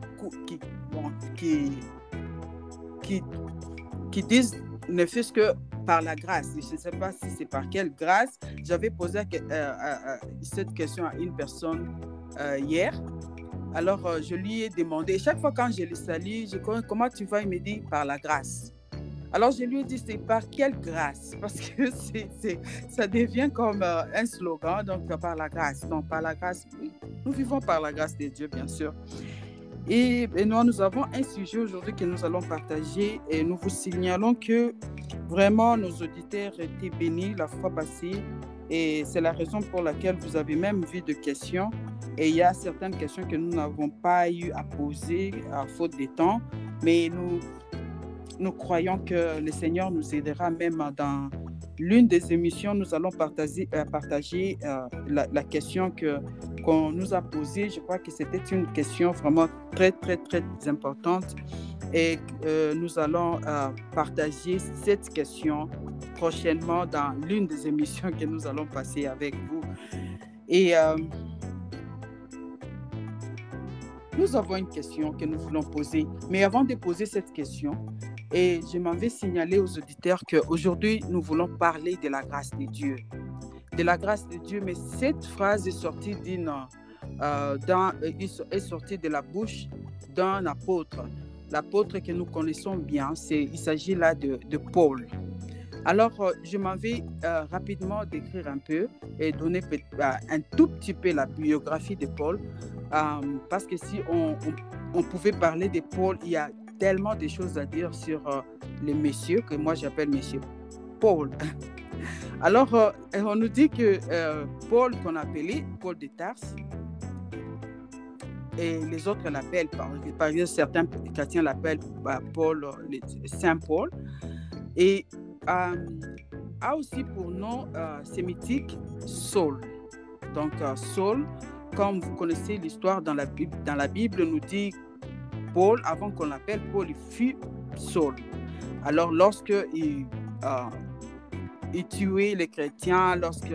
qui, bon, qui, qui, qui disent ne fût-ce que par la grâce. Je ne sais pas si c'est par quelle grâce. J'avais posé cette question à une personne hier. Alors, je lui ai demandé, chaque fois quand je le salue, je comment tu vas? Il me dit, par la grâce. Alors, je lui ai dit, c'est par quelle grâce? Parce que ça devient comme un slogan, donc par la grâce. Donc, par la grâce, oui. Nous vivons par la grâce de Dieu, bien sûr. Et, nous, nous avons un sujet aujourd'hui que nous allons partager et nous vous signalons que vraiment nos auditeurs étaient bénis la fois passée et c'est la raison pour laquelle vous avez même vu de questions et il y a certaines questions que nous n'avons pas eu à poser à faute de temps, mais nous, nous croyons que le Seigneur nous aidera même dans l'une des émissions, nous allons partager, euh, euh, la, question que qu'on nous a posée. Je crois que c'était une question vraiment très, très, très importante. Et euh, nous allons partager cette question prochainement dans l'une des émissions que nous allons passer avec vous. Et nous avons une question que nous voulons poser. Mais avant de poser cette question, et je m'en vais signaler aux auditeurs qu'aujourd'hui, nous voulons parler de la grâce de Dieu. De la grâce de Dieu, mais cette phrase est sortie, euh, euh, de la bouche d'un apôtre. L'apôtre que nous connaissons bien, il s'agit là de, de Paul. Alors, euh, je m'en vais rapidement décrire un peu et donner un tout petit peu la biographie de Paul, parce que si on, on, pouvait parler de Paul, il y a tellement de choses à dire sur euh, les messieurs que moi j'appelle monsieur Paul. Alors, euh, on nous dit que euh, Paul, qu'on appelait Paul de Tarse, et les autres l'appellent, par, exemple, certains chrétiens l'appellent bah, Paul, Saint Paul, et a aussi pour nom sémitique Saul. Donc, Saul, comme vous connaissez l'histoire dans la Bible, dans la Bible nous dit Paul, avant qu'on l'appelle Paul, il fut Saul. Alors, lorsque il, euh, tuait les chrétiens, lorsque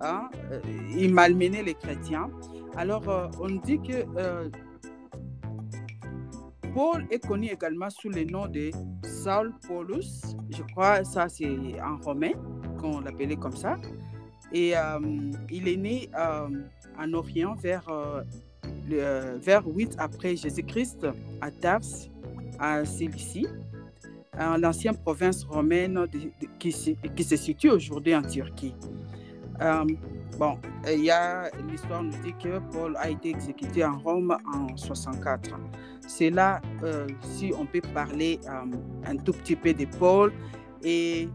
hein, euh, il malmenait les chrétiens, alors euh, on dit que Paul est connu également sous le nom de Saul Paulus. Je crois ça c'est en romain qu'on l'appelait comme ça. Et il est né en Orient vers euh, vers 8 après Jésus-Christ à Tars, à Cilicie, l'ancienne province romaine qui, qui, se situe aujourd'hui en Turquie. Euh, bon, il y a l'histoire nous dit que Paul a été exécuté en Rome en 64. C'est là, euh, si on peut parler un tout petit peu de Paul. Et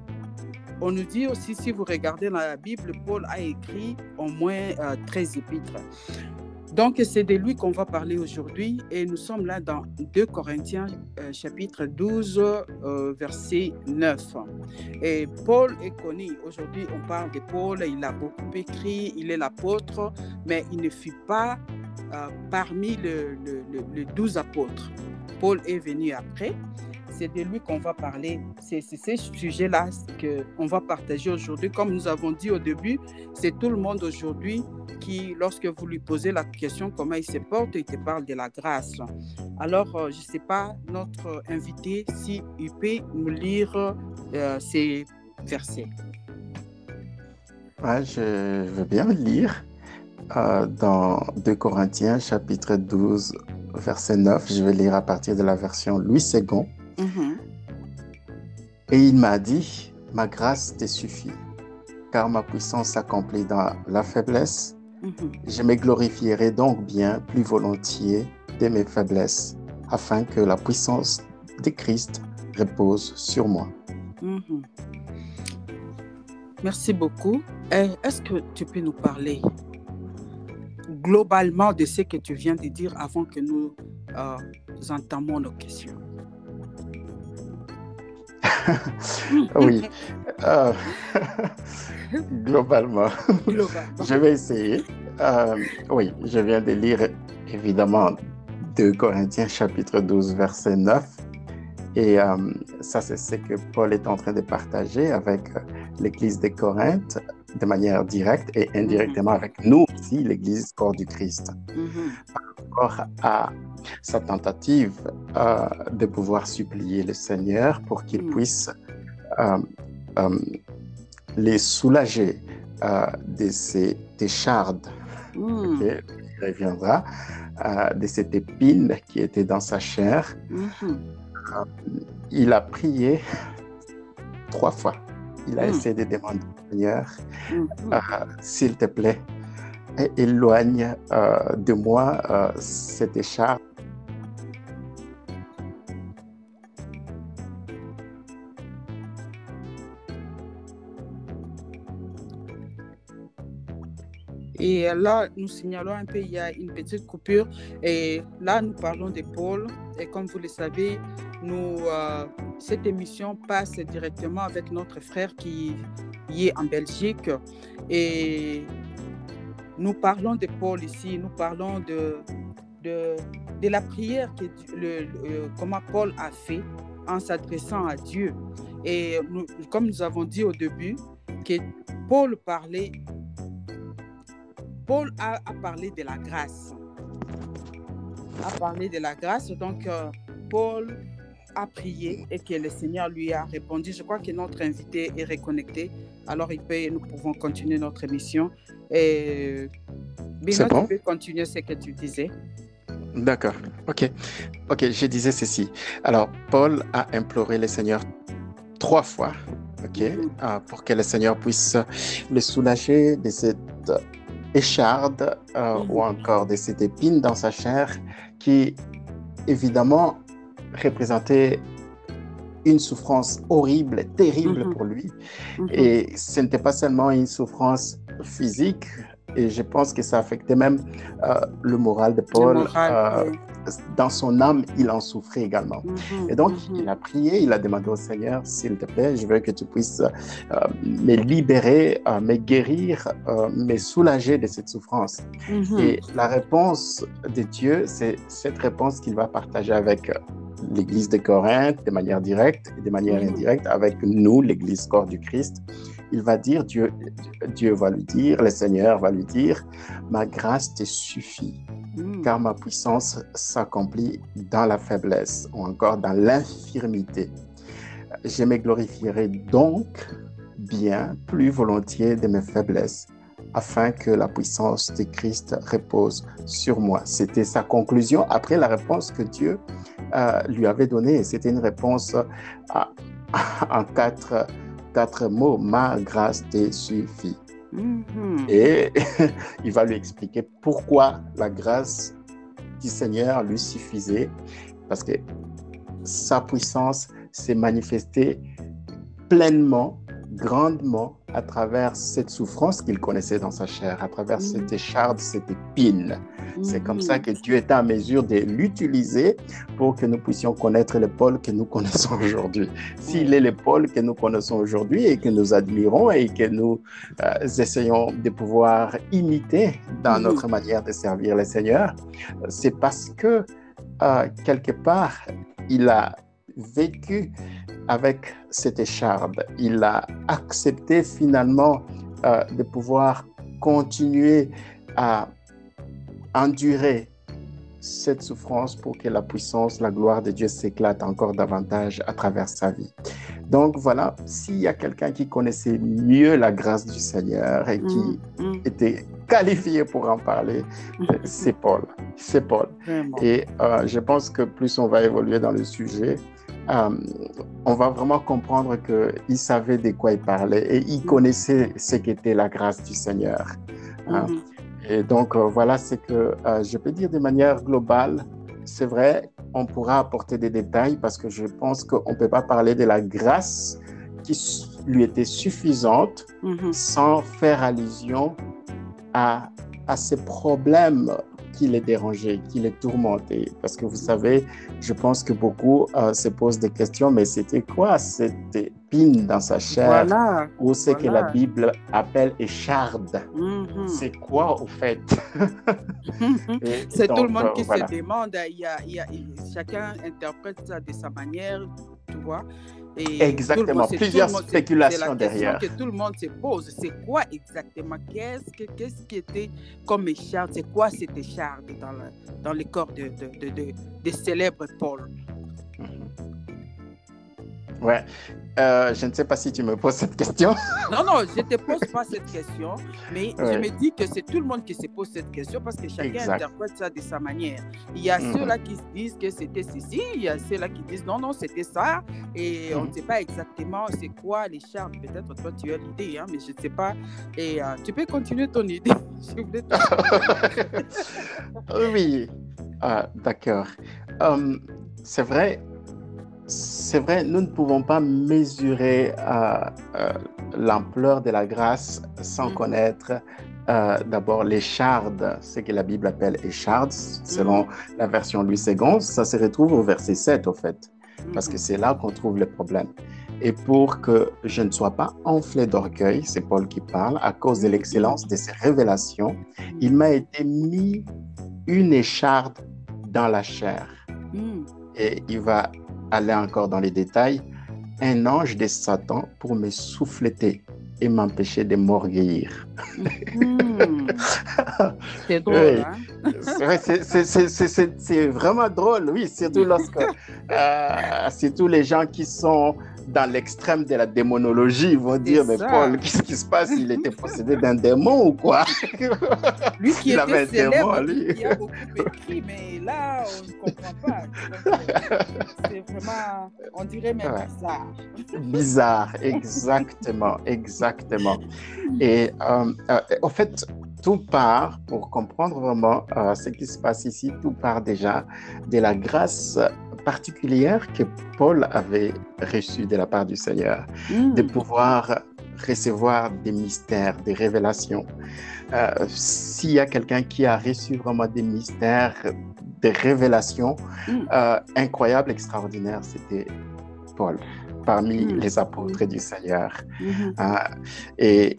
on nous dit aussi, si vous regardez dans la Bible, Paul a écrit au moins 13 épîtres. Donc, c'est de lui qu'on va parler aujourd'hui et nous sommes là dans 2 Corinthiens euh, chapitre 12, euh, verset 9. Et Paul est connu. Aujourd'hui, on parle de Paul, il a beaucoup écrit, il est l'apôtre, mais il ne fut pas euh, parmi les le, 12 apôtres. Paul est venu après c'est de lui qu'on va parler. C'est ce sujet-là qu'on va partager aujourd'hui. Comme nous avons dit au début, c'est tout le monde aujourd'hui qui, lorsque vous lui posez la question comment il se porte, il te parle de la grâce. Alors, euh, je ne sais pas, notre invité, si peut nous lire euh, ces versets. je veux bien lire euh, dans 2 Corinthiens chapitre 12 verset 9. Je vais lire à partir de la version Louis II. Mm-hmm. Et il m'a dit, ma grâce te suffit, car ma puissance s'accomplit dans la faiblesse. Mm-hmm. Je me glorifierai donc bien plus volontiers de mes faiblesses, afin que la puissance de Christ repose sur moi. Mm-hmm. Merci beaucoup. Est-ce que tu peux nous parler globalement de ce que tu viens de dire avant que nous euh, entamons nos questions? Oui. Euh, globalement. je vais essayer. Euh, oui, je viens de lire évidemment 2 Corinthiens chapitre 12 verset 9. Et euh, ça, c'est ce que Paul est en train de partager avec l'Église de Corinthe de manière directe et indirectement mm-hmm. avec nous aussi, l'Église corps du Christ. Mm-hmm. Par rapport à sa tentative euh, de pouvoir supplier le Seigneur pour qu'il mm. puisse les soulager de ces échardes. Hmm. il reviendra de cette épine qui était dans sa chair. Hmm. il a prié trois fois. Il a hmm. essayé de demander au Seigneur, s'il te plaît, éloigne de moi cette écharpe Et là, nous signalons un peu, il y a une petite coupure. Et là, nous parlons de Paul. Et comme vous le savez, nous, euh, cette émission passe directement avec notre frère qui, est en Belgique. Et nous parlons de Paul ici. Nous parlons de, de, de la prière que le, comment Paul a fait en s'adressant à Dieu. Et comme nous avons dit au début, que Paul parlait Paul a, parlé de la grâce. A parlé de la grâce. Donc, euh, Paul a prié et que le Seigneur lui a répondu. Je crois que notre invité est reconnecté. Alors, il peut, nous pouvons continuer notre émission. Et Bino, bon? tu peux continuer ce que tu disais. D'accord. OK. OK, je disais ceci. Alors, Paul a imploré le Seigneur trois fois, OK, mm-hmm. euh, pour que le Seigneur puisse le soulager de cette écharde euh, ou encore de cette épine dans sa chair qui, évidemment, représentait une souffrance horrible, terrible mhm. pour lui. Mhm. Et ce n'était pas seulement une souffrance physique, et je pense que ça affectait même euh, le moral de Paul. Euh, dans son âme, il en souffrait également. Mhm, et donc, il a prié, il a demandé au Seigneur, s'il te plaît, je veux que tu puisses euh, me libérer, me guérir, me soulager de cette souffrance. Et la réponse de Dieu, c'est cette réponse qu'il va partager avec l'Église de Corinthe de manière directe et de manière indirecte avec nous, l'Église corps du Christ il va dire, Dieu, Dieu va lui dire, le Seigneur va lui dire, ma grâce te suffit, hmm. car ma puissance s'accomplit dans la faiblesse ou encore dans l'infirmité. Je me glorifierai donc bien plus volontiers de mes faiblesses, afin que la puissance de Christ repose sur moi. C'était sa conclusion après la réponse que Dieu euh, lui avait donnée. C'était une réponse en quatre quatre mots, ma grâce te suffit. Mm-hmm. Et il va lui expliquer pourquoi la grâce du Seigneur lui suffisait, parce que sa puissance s'est manifestée pleinement, grandement à travers cette souffrance qu'il connaissait dans sa chair, à travers mm-hmm. cette écharde, cette épine. C'est comme ça que Dieu est en mesure de l'utiliser pour que nous puissions connaître le Paul que nous connaissons aujourd'hui. S'il est le Paul que nous connaissons aujourd'hui et que nous admirons et que nous euh, essayons de pouvoir imiter dans notre manière de servir le Seigneur, c'est parce que euh, quelque part, il a vécu avec cette écharde. Il a accepté finalement euh, de pouvoir continuer à endurer cette souffrance pour que la puissance, la gloire de Dieu s'éclate encore davantage à travers sa vie. Donc voilà, s'il y a quelqu'un qui connaissait mieux la grâce du Seigneur et qui mm, mm. était qualifié pour en parler, c'est Paul. C'est Paul. Et euh, je pense que plus on va évoluer dans le sujet, euh, on va vraiment comprendre qu'il savait de quoi il parlait et il mm. connaissait ce qu'était la grâce du Seigneur. Hein. Mm-hmm. Et donc, euh, voilà ce que euh, je peux dire de manière globale. C'est vrai, on pourra apporter des détails parce que je pense qu'on ne peut pas parler de la grâce qui lui était suffisante mm-hmm. sans faire allusion à, à ces problèmes qui les dérangeait, qui les tourmentait. Parce que vous savez, je pense que beaucoup euh, se posent des questions, mais c'était quoi cette épine dans sa chair Ou ce que la Bible appelle écharde? Mm-hmm. C'est quoi au fait? C'est tout le monde qui se demande. Il y, a, il y a, chacun interprète ça de sa manière, tu vois. Exactement, plusieurs spéculations derrière. que tout le monde se pose. C'est quoi exactement? Qu'est-ce qu'est-ce qui était comme écharde? C'est quoi cette écharde dans le, dans le corps de, de, de, de, célèbre Paul? Ouais. Euh, je ne sais pas si tu me poses cette question. Non, non, je ne te pose pas cette question, mais je me dis que c'est tout le monde qui se pose cette question parce que chacun interprète ça de sa manière. Il y a mhm. ceux-là qui disent que c'était ceci, il y a ceux-là qui disent non, non, c'était ça, et on ne mhm. sait pas exactement c'est quoi les charmes. Peut-être toi, tu as l'idée, hein, mais je ne sais pas. Et euh, tu peux continuer ton idée. oui, ah, d'accord. Hum, c'est vrai, c'est vrai, nous ne pouvons pas mesurer euh, euh, l'ampleur de la grâce sans mm. connaître euh, d'abord l'écharde, ce que la Bible appelle écharde, selon mm. la version Louis II. Ça se retrouve au verset 7, au fait, parce que mm. c'est là qu'on trouve le problème. Et pour que je ne sois pas enflé d'orgueil, c'est Paul qui parle, à cause de l'excellence de ses révélations, il m'a été mis une écharde dans la chair. Et il va aller encore dans les détails, un ange de Satan pour me souffleter et m'empêcher de m'orgueillir. C'est drôle, hein? C'est vraiment drôle, oui, surtout lorsque, euh, surtout les gens qui sont dans l'extrême de la démonologie, ils vont dire, mais Paul, qu'est-ce qui se passe? Il était possédé d'un démon ou quoi? Lui qui il était célèbre, lui. qui a beaucoup écrit, mais là, on ne comprend pas. C'est vraiment, on dirait même bizarre. Bizarre, exactement, exactement. Et euh, euh, en fait, tout part, pour comprendre vraiment euh, ce qui se passe ici, tout part déjà de la grâce particulière que Paul avait reçue de la part du Seigneur, de hmm. pouvoir recevoir des mystères, des révélations. Euh, s'il y a quelqu'un qui a reçu vraiment des mystères, des révélations hmm. euh, incroyables, extraordinaires, c'était Paul, parmi hmm. les apôtres du Seigneur. Euh, et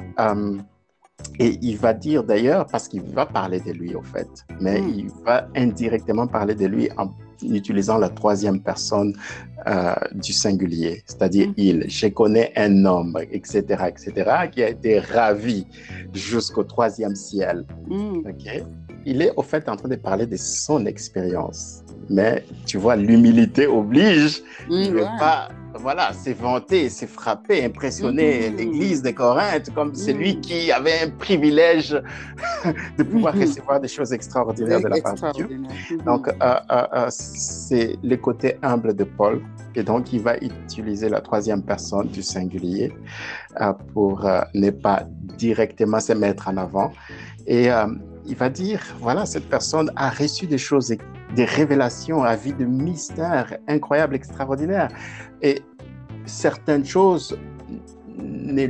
et il va dire d'ailleurs, parce qu'il va parler de lui au fait, mais il va indirectement parler de lui en utilisant la troisième personne euh, du singulier, c'est-à-dire mm. il. Je connais un homme, etc., etc., qui a été ravi jusqu'au troisième ciel. Mm. Il est au fait en train de parler de son expérience. Mais tu vois, l'humilité oblige. Mm, il ne veut pas voilà, s'est vanté, s'est frappé, impressionné mm-hmm. l'église de Corinthe comme celui mm. qui avait un privilège de pouvoir recevoir des choses extraordinaires de la part de Dieu. Donc, euh, euh, euh, c'est le côté humble de Paul. Et donc, il va utiliser la troisième personne du singulier pour ne pas directement se mettre en avant. Et il va dire, voilà, cette personne a reçu des choses des révélations à vie de mystères incroyables, extraordinaires. Et certaines choses n'étaient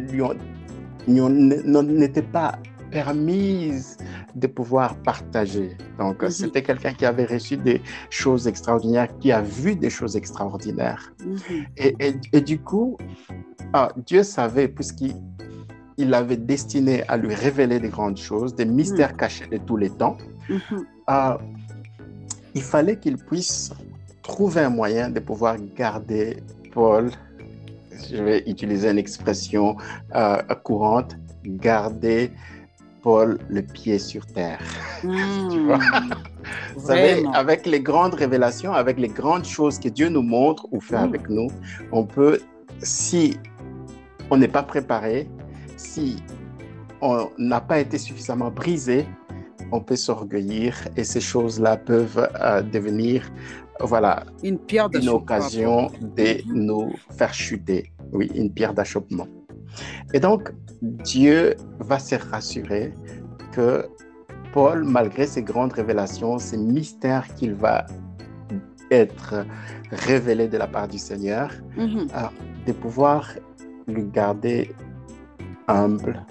pas permises de pouvoir partager. Donc, mhm. c'était quelqu'un qui avait reçu des choses extraordinaires, qui a vu des choses extraordinaires. Mhm. et, et, du coup, ah, Dieu savait, puisqu'il il avait destiné à lui révéler des grandes choses, des mystères mhm. cachés de tous les temps. Ah, il fallait qu'il puisse trouver un moyen de pouvoir garder Paul, je vais utiliser une expression euh, courante, garder Paul le pied sur terre. Hmm. Vous savez, avec les grandes révélations, avec les grandes choses que Dieu nous montre ou fait hmm. avec nous, on peut, si on n'est pas préparé, si on n'a pas été suffisamment brisé, on peut s'orgueillir et ces choses-là peuvent euh, devenir voilà, une, pierre une occasion de nous faire chuter. Oui, une pierre d'achoppement. Et donc, Dieu va se rassurer que Paul, malgré ses grandes révélations, ces mystères qu'il va être révélé de la part du Seigneur, mm-hmm. euh, de pouvoir le garder humble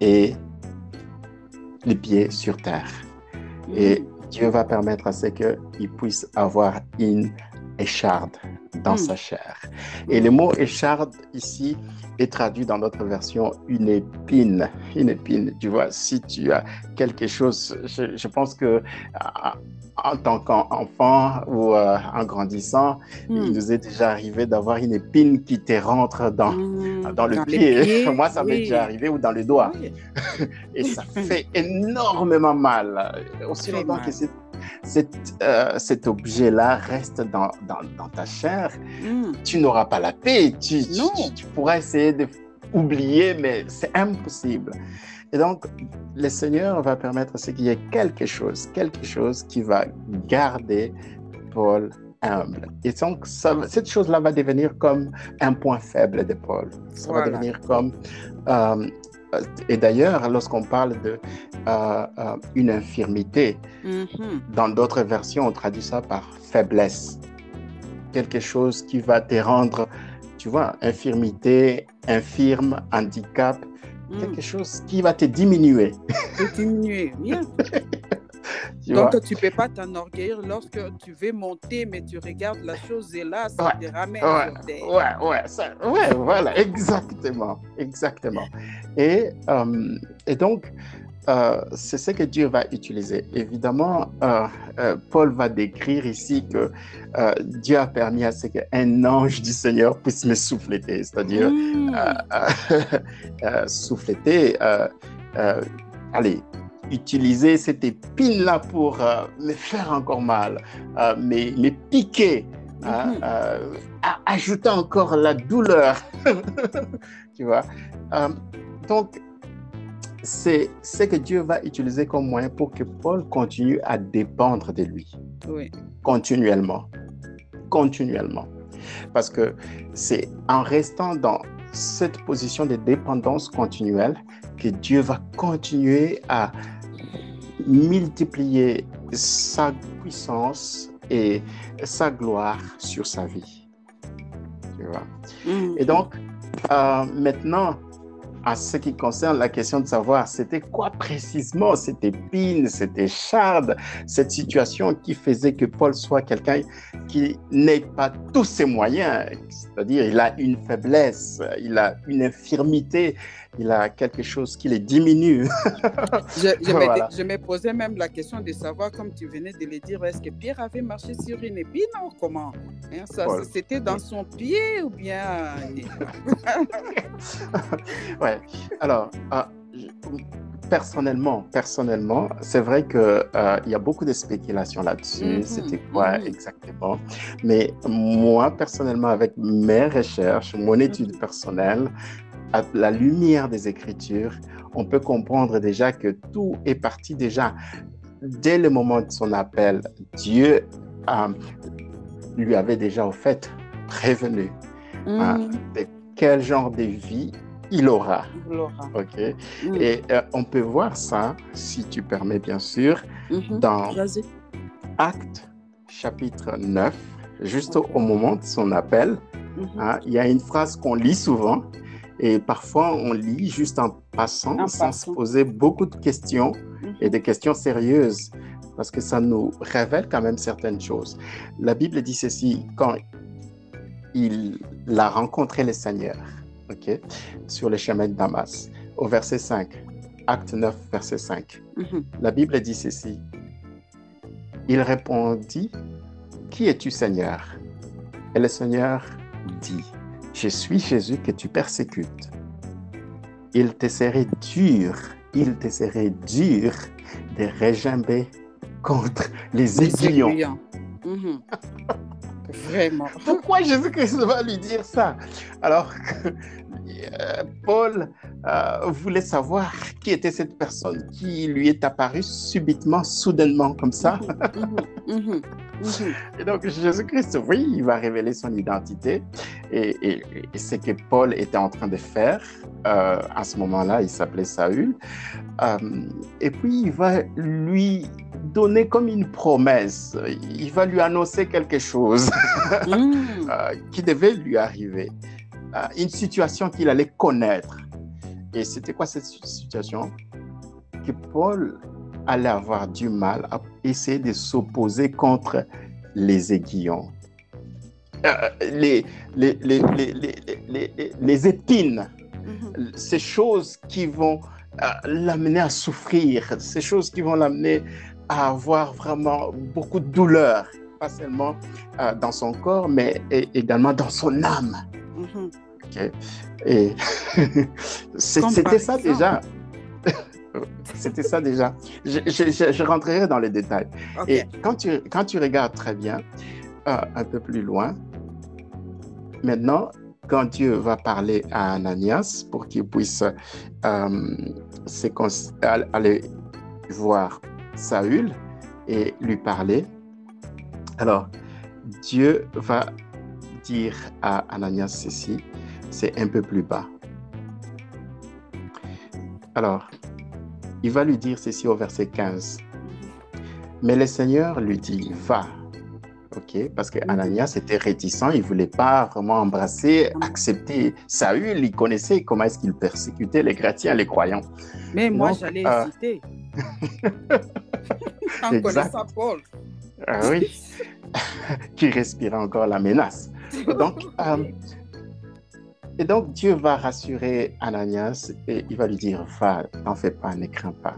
et les pieds sur terre. Et Dieu va permettre à ce qu'il puisse avoir une écharde dans hmm. sa chair. Et le mot écharde ici est traduit dans notre version une épine. Une épine, tu vois, si tu as quelque chose, je, pense que en tant qu'enfant ou euh, en grandissant, il hmm. nous est déjà arrivé d'avoir une épine qui te rentre dans, hmm. dans le pied. Moi, ça m'est déjà arrivé ou dans le doigt. Et ça fait énormément mal. Aussi longtemps que euh, cet objet-là reste dans, dans, ta chair, hmm. tu n'auras pas la paix. Tu, tu, pourras essayer d'oublier, mais c'est impossible. Et donc, le Seigneur va permettre qu'il y ait quelque chose, quelque chose qui va garder Paul humble. Et donc, cette chose-là va devenir comme un point faible de Paul. Ça va devenir comme... Euh, et d'ailleurs, lorsqu'on parle de euh, euh, une infirmité, mm-hmm. dans d'autres versions, on traduit ça par faiblesse. Quelque chose qui va te rendre, tu vois, infirmité, infirme, handicap, mm. quelque chose qui va te diminuer. Te diminuer, bien. Donc, tu ne peux pas t'enorgueillir lorsque tu veux monter, mais tu regardes la chose et là, ça te ramène ouais, Ouais, ouais, ouais, voilà, exactement, exactement. Et, euh, et donc, euh, c'est ce que Dieu va utiliser. Évidemment, euh, Paul va décrire ici que Dieu a permis à ce qu'un ange du Seigneur puisse me souffleter, c'est-à-dire mmh. souffleter, allez, utiliser cette épine-là pour euh, me faire encore mal, euh, me, piquer, hein, mhm. euh, ajouter encore la douleur. tu vois? Donc, c'est ce que Dieu va utiliser comme moyen pour que Paul continue à dépendre de lui. Oui. Continuellement. Continuellement. Parce que c'est en restant dans cette position de dépendance continuelle que Dieu va continuer à multiplier sa puissance et sa gloire sur sa vie. Tu vois? Mm. Et donc, euh, maintenant, à ce qui concerne la question de savoir c'était quoi précisément? Cette épine, cette écharde, cette situation qui faisait que Paul soit quelqu'un qui n'ait pas tous ses moyens, c'est-à-dire il a une faiblesse, il a une infirmité, il a quelque chose qui les diminue. je, me, posais même la question de savoir, comme tu venais de le dire, est-ce que Pierre avait marché sur une épine ou comment? Hein, C'était dans son pied ou bien... ouais, alors... Ah, personnellement, personnellement, c'est vrai qu'il euh, il y a beaucoup de spéculations là-dessus. Mm-hmm. C'était quoi mm-hmm. exactement? Mais moi, personnellement, avec mes recherches, mon étude mm-hmm. personnelle, à la lumière des Écritures, on peut comprendre déjà que tout est parti déjà dès le moment de son appel. Dieu euh, lui avait déjà au fait prévenu hein, mm. de quel genre de vie il aura. OK. Mm. Et euh, on peut voir ça, si tu permets bien sûr, mm-hmm. dans Acte chapitre 9, juste au, moment de son appel. Mm-hmm. Hein, il y a une phrase qu'on lit souvent et parfois, on lit juste en passant, sans se poser beaucoup de questions et des questions sérieuses, parce que ça nous révèle quand même certaines choses. La Bible dit ceci, quand il a rencontré le Seigneur, ok, sur le chemin de Damas, au verset 5, acte 9, verset 5. Mhm. La Bible dit ceci. Il répondit, Qui es-tu Seigneur? Et le Seigneur dit, je suis Jésus que tu persécutes. Il te serait dur, il te serait dur de régimber contre les, aiguillons. Mhm. Vraiment. Pourquoi Jésus-Christ va lui dire ça? Alors que euh, Paul euh, voulait savoir qui était cette personne qui lui est apparue subitement, soudainement, comme ça. Mhm, mhm, et donc Jésus-Christ, oui, il va révéler son identité. Et, et, ce que Paul était en train de faire euh, à ce moment-là, il s'appelait Saül. et puis il va lui donner comme une promesse. Il va lui annoncer quelque chose qui devait lui arriver. Euh, une situation qu'il allait connaître. Et c'était quoi cette situation? Que Paul allait avoir du mal à essayer de s'opposer contre les aiguillons. Euh, les, les, les, les, épines, mhm. ces choses qui vont euh, l'amener à souffrir, ces choses qui vont l'amener à avoir vraiment beaucoup de douleur, pas seulement dans son corps, mais également dans son âme. Et c'était ça déjà. C'était ça déjà. Je, rentrerai dans les détails. Et quand tu, quand tu regardes très bien, euh, un peu plus loin, maintenant, quand Dieu va parler à Ananias pour qu'il puisse euh, aller voir Saül et lui parler, alors Dieu va dire à Ananias ceci, c'est un peu plus bas. Alors, il va lui dire ceci au verset 15. Mais le Seigneur lui dit, va. OK, parce que Ananias était réticent, il ne voulait pas vraiment embrasser, accepter Saül, il connaissait comment est-ce qu'il persécutait les chrétiens, les croyants. Mais moi, j'allais euh... hésiter. en connaissant Paul. Ah oui, qui respirait encore la menace. Donc, euh, et donc Dieu va rassurer Ananias et il va lui dire, va, n'en fais pas, ne crains pas,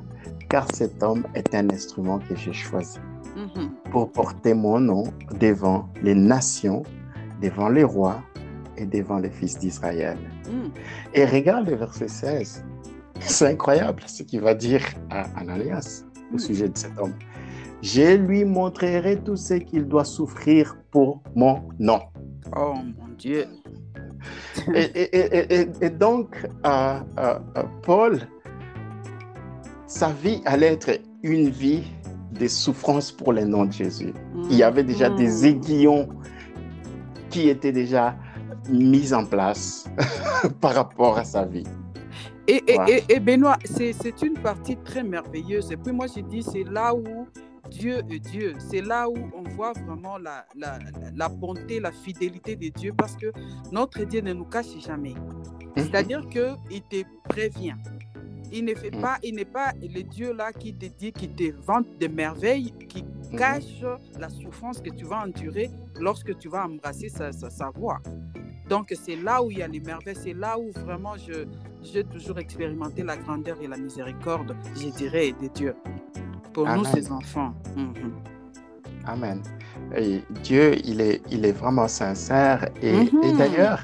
car cet homme est un instrument que j'ai choisi mm-hmm. pour porter mon nom devant les nations, devant les rois et devant les fils d'Israël. Mm. Et regarde le verset 16. C'est incroyable ce qu'il va dire à Ananias au mm. sujet de cet homme. Je lui montrerai tout ce qu'il doit souffrir pour mon nom. Oh mon Dieu. Et, donc, euh, euh, euh, Paul, sa vie allait être une vie de souffrance pour le nom de Jésus. Il y avait déjà des mm. aiguillons qui étaient déjà mis en place par rapport à sa vie. Et, et Benoît, c'est une partie très merveilleuse. Et puis moi, je dis, c'est là où Dieu est Dieu. C'est là où on voit vraiment la, la, la, bonté, la fidélité de Dieu parce que notre Dieu ne nous cache jamais. Mhm. C'est-à-dire qu'il te prévient. Il ne fait mhm. pas, il n'est pas le Dieu là qui te dit, qui te vante des merveilles, qui mhm. cache la souffrance que tu vas endurer lorsque tu vas embrasser sa, sa, voix. Donc c'est là où il y a les merveilles, c'est là où vraiment je j'ai toujours expérimenté la grandeur et la miséricorde, je dirais, de Dieu pour nous, ses enfants. Mhm. Amen. Et Dieu, il est, il est vraiment sincère. Et, mhm. d'ailleurs,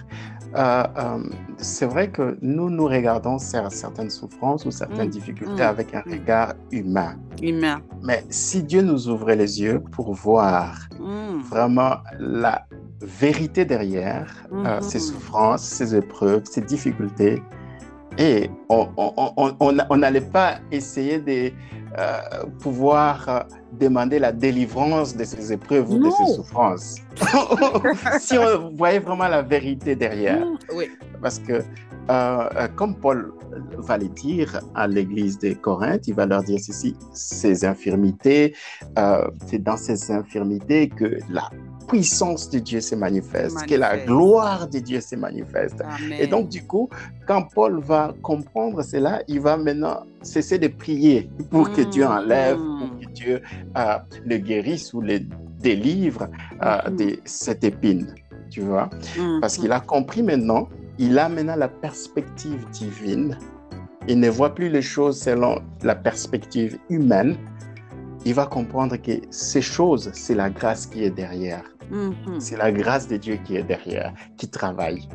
euh, euh, c'est vrai que nous, nous regardons certaines souffrances ou certaines mhm. difficultés avec un regard humain. Humain. Mais si Dieu nous ouvrait les yeux pour voir vraiment la vérité derrière euh, ces souffrances, ces épreuves, ces difficultés, et on n'allait pas essayer de euh, pouvoir euh, demander la délivrance de ces épreuves ou de ces souffrances. si on voyait vraiment la vérité derrière. Oui. Parce que, euh, comme Paul va le dire à l'église de Corinthe, il va leur dire ceci, ces infirmités, c'est dans ces infirmités que la puissance de Dieu se manifeste, que la gloire de Dieu se manifeste. Et donc, du coup, quand Paul va comprendre cela, il va maintenant cesser de prier pour que Dieu mm, enlève, pour que Dieu euh, le guérisse ou le délivre euh, de cette épine. Tu vois? Parce qu'il a compris maintenant, il a maintenant la perspective divine. Il ne voit plus les choses selon la perspective humaine, il va comprendre que ces choses, c'est la grâce qui est derrière. Mm-hmm. C'est la grâce de Dieu qui est derrière, qui travaille.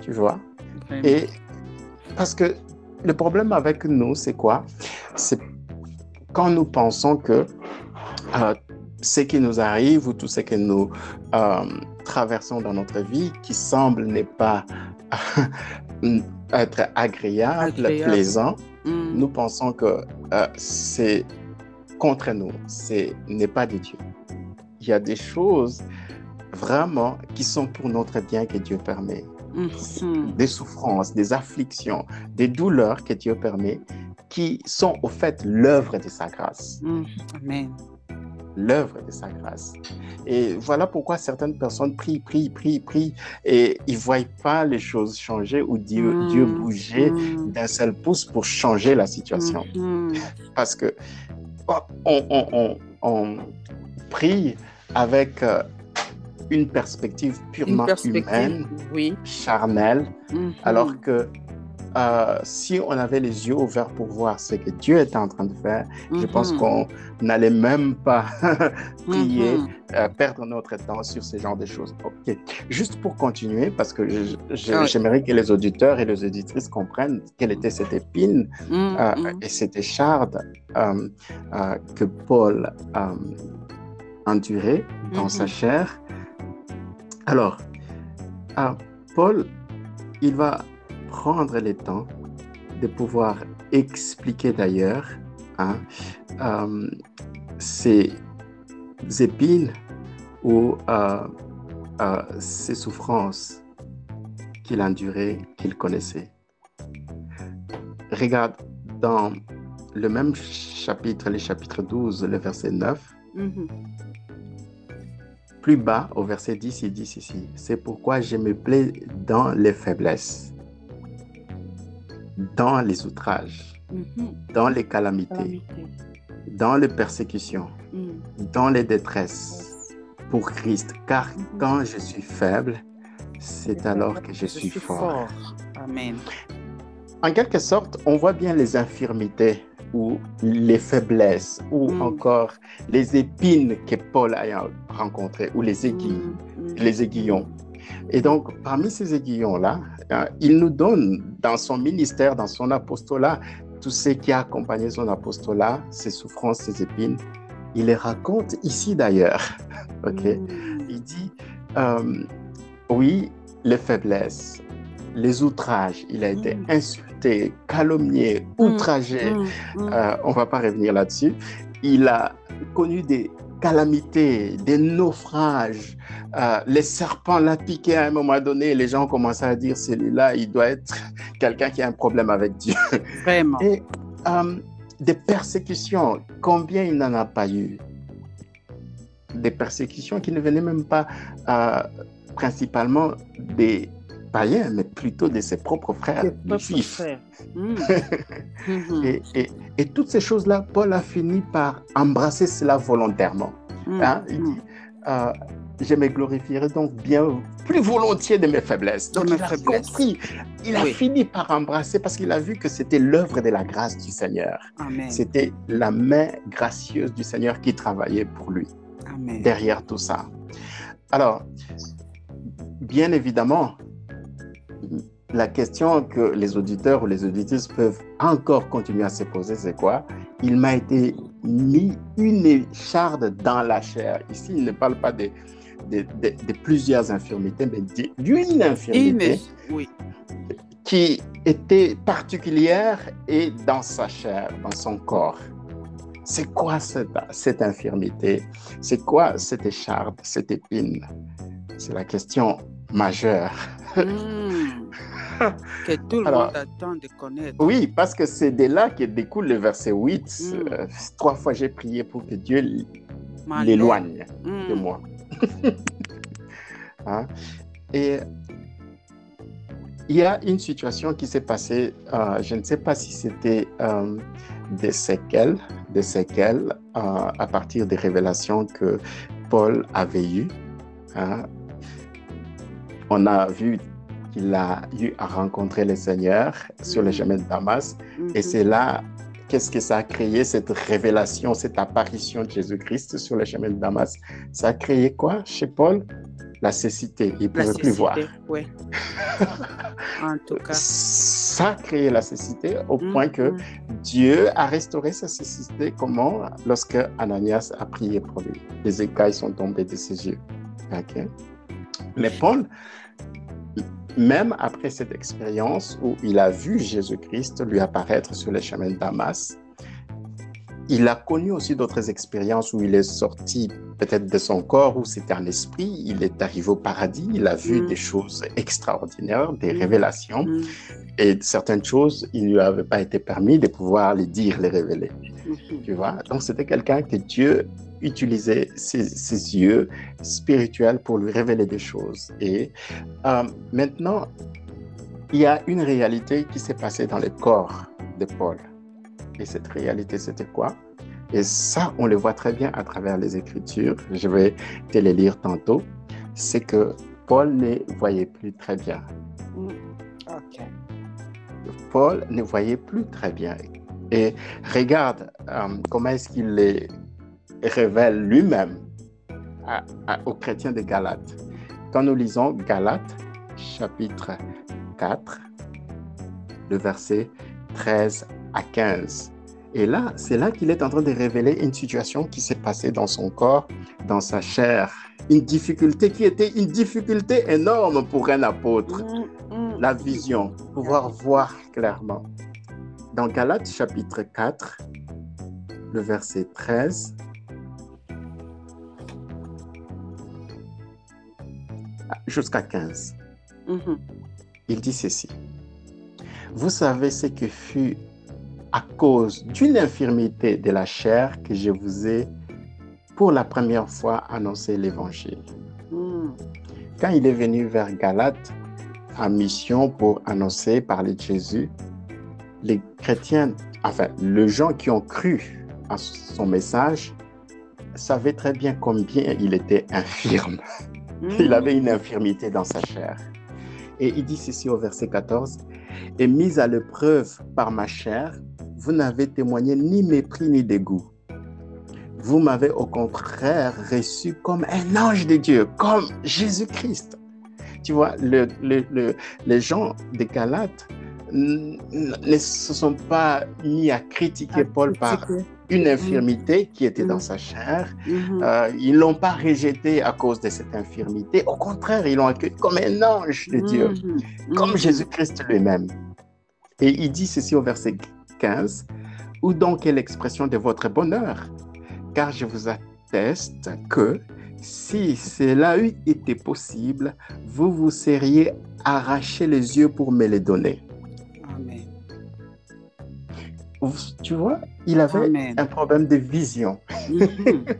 Tu vois? Et parce que le problème avec nous, c'est quoi? C'est quand nous pensons que euh, ce qui nous arrive ou tout ce que nous euh, traversons dans notre vie qui semble n'est pas être agréable, plaisant, mm. nous pensons que euh, c'est contre nous, ce n'est pas de Dieu il y a des choses vraiment qui sont pour notre bien que Dieu permet. Mhm. Des souffrances, des afflictions, des douleurs que Dieu permet, qui sont au fait l'œuvre de sa grâce. Mhm. Amen. L'œuvre de sa grâce. Et voilà pourquoi certaines personnes prient, prient, prient, prient, et ils ne voient pas les choses changer ou Dieu, mhm. Dieu bouger d'un seul pouce pour changer la situation. Parce que oh, on, on, on prie avec euh, une perspective purement humaine, oui. charnelle, mhm. alors que euh, si on avait les yeux ouverts pour voir ce que Dieu était en train de faire, je pense Mhm. qu'on n'allait même pas prier, Mhm. euh, perdre notre temps sur ce genre de choses. Ok, juste pour continuer, parce que Ah j'aimerais que les auditeurs et les auditrices comprennent quelle était cette épine euh, et cette écharde que Paul euh, endurait dans Mhm. sa chair. Alors, euh, Paul, il va prendre le temps de pouvoir expliquer d'ailleurs hein, euh, ces épines ou euh, euh, ces souffrances qu'il endurait, qu'il connaissait. Regarde, dans le même chapitre, le chapitre 12, le verset 9, Mhm. Plus bas, au verset 10, il dit ici, c'est pourquoi je me plais dans les faiblesses, dans les outrages, Mhm. dans les calamités, Calamité. dans les persécutions, Mhm. dans les détresses, pour Christ, car Mhm. quand je suis faible, c'est alors que je suis fort. Amen. En quelque sorte, on voit bien les infirmités ou les faiblesses ou Mm. encore les épines que Paul a rencontrées ou les aiguilles. Mhm. les aiguillons. Et donc, parmi ces aiguillons-là, euh, il nous donne dans son ministère, dans son apostolat, tout ce qui a accompagné son apostolat, ses souffrances, ses épines. Il les raconte ici d'ailleurs. OK? Mhm. Il dit, euh, oui, les faiblesses, les outrages. Il a été Mm. Insulté, calomnié, outragé. Mhm. Mhm. Euh, on va pas revenir là-dessus. Il a connu des calamités, des naufrages. Euh, les serpents l'ont piqué à un moment donné. Les gens ont commencé à dire celui-là, il doit être quelqu'un qui a un problème avec Dieu. Vraiment. Et euh, des persécutions, combien il n'en a pas eu? Des persécutions qui ne venaient même pas euh, principalement des païens, mais plutôt de ses propres frères juifs. Mhm. Et, et- et toutes ces choses-là, Paul a fini par embrasser cela volontairement. Mhm. hein. Il dit, euh, je me glorifierai donc bien plus volontiers de mes faiblesses. Donc il a compris, il a Oui. fini par embrasser parce qu'il a vu que c'était l'œuvre de la grâce du Seigneur. C'était la main gracieuse du Seigneur qui travaillait pour lui Amen. derrière tout ça. Alors, bien évidemment, la question que les auditeurs ou les auditrices peuvent encore continuer à se poser, c'est quoi? Il m'a été mis une écharde dans la chair. Ici, il ne parle pas de, de, de- de plusieurs infirmités, mais d'une infirmité Une- Oui. qui était particulière et dans sa chair, dans son corps. C'est quoi cette, cette infirmité? C'est quoi cette écharde, cette épine? C'est la question majeure. Mhm. que tout le Alors, monde attend de connaître. Oui, parce que c'est de là que découle le verset 8. Mm. Euh, trois fois j'ai prié pour que Dieu l'éloigne de moi. Hein? Et il y a une situation qui s'est passée, euh, je ne sais pas si c'était euh, des séquelles, des séquelles à partir des révélations que Paul avait eues. hein. On a vu qu'il a eu à rencontrer le Seigneur sur le Mhm. chemin de Damas. Et Mhm. c'est là, qu'est-ce que ça a créé, cette révélation, cette apparition de Jésus-Christ sur le chemin de Damas? Ça a créé quoi chez Paul? La cécité. Il ne pouvait plus voir. oui. en tout cas. Ça a créé la cécité au point que Mhm. Dieu a restauré sa cécité. Comment? Lorsque Ananias a prié pour lui. Les écailles sont tombées de ses yeux. Ok. Mais Paul, même après cette expérience où il a vu Jésus-Christ lui apparaître sur le chemin de Damas, il a connu aussi d'autres expériences où il est sorti peut-être de son corps, où c'était un esprit, il est arrivé au paradis, il a vu Mm. des choses extraordinaires, des Mm. révélations, Mhm. et certaines choses, il ne lui avait pas été permis de pouvoir les dire, les révéler. Tu vois? Donc c'était quelqu'un que Dieu utilisait ses, ses yeux spirituels pour lui révéler des choses. Et euh, maintenant, il y a une réalité qui s'est passée dans le corps de Paul. Et cette réalité, c'était quoi? Et ça, on le voit très bien à travers les Écritures. Je vais te les lire tantôt. C'est que Paul ne voyait plus très bien. Mhm. Ok. Paul ne voyait plus très bien. Et regarde euh, comment est-ce qu'il les révèle lui-même aux chrétiens de Galates. Quand nous lisons Galates, chapitre 4, le verset 13 à 15. Et là, c'est là qu'il est en train de révéler une situation qui s'est passée dans son corps, dans sa chair. Une difficulté qui était une difficulté énorme pour un apôtre. Mm, mm. La vision, pouvoir voir clairement. Dans Galates chapitre 4, le verset 13, jusqu'à 15. Mm-hmm. Il dit ceci. Vous savez ce que fut à cause d'une infirmité de la chair que je vous ai pour la première fois annoncé l'évangile. Hmm. Quand il est venu vers Galate en mission pour annoncer, parler de Jésus, les chrétiens, enfin, les gens qui ont cru à son message savaient très bien combien il était infirme. Il avait une infirmité dans sa chair. Et il dit ceci au verset 14, Et mise à l'épreuve par ma chair, vous n'avez témoigné ni mépris ni dégoût. Vous m'avez au contraire reçu comme un ange de Dieu, comme Jésus-Christ. Tu vois, le, les gens de Galates ne se sont pas mis à critiquer Paul par une mm. infirmité qui était dans mm. sa chair. Mm-hmm. Euh, ils ne l'ont pas rejeté à cause de cette infirmité. Au contraire, ils l'ont accueilli comme un ange de Dieu, mm-hmm. comme mm-hmm. Jésus-Christ lui-même. Et il dit ceci au verset 15, Où donc est l'expression de votre bonheur? Car je vous atteste que si cela eût été possible, vous vous seriez arraché les yeux pour me les donner. Amen. Tu vois, il avait un problème de vision, mm-hmm.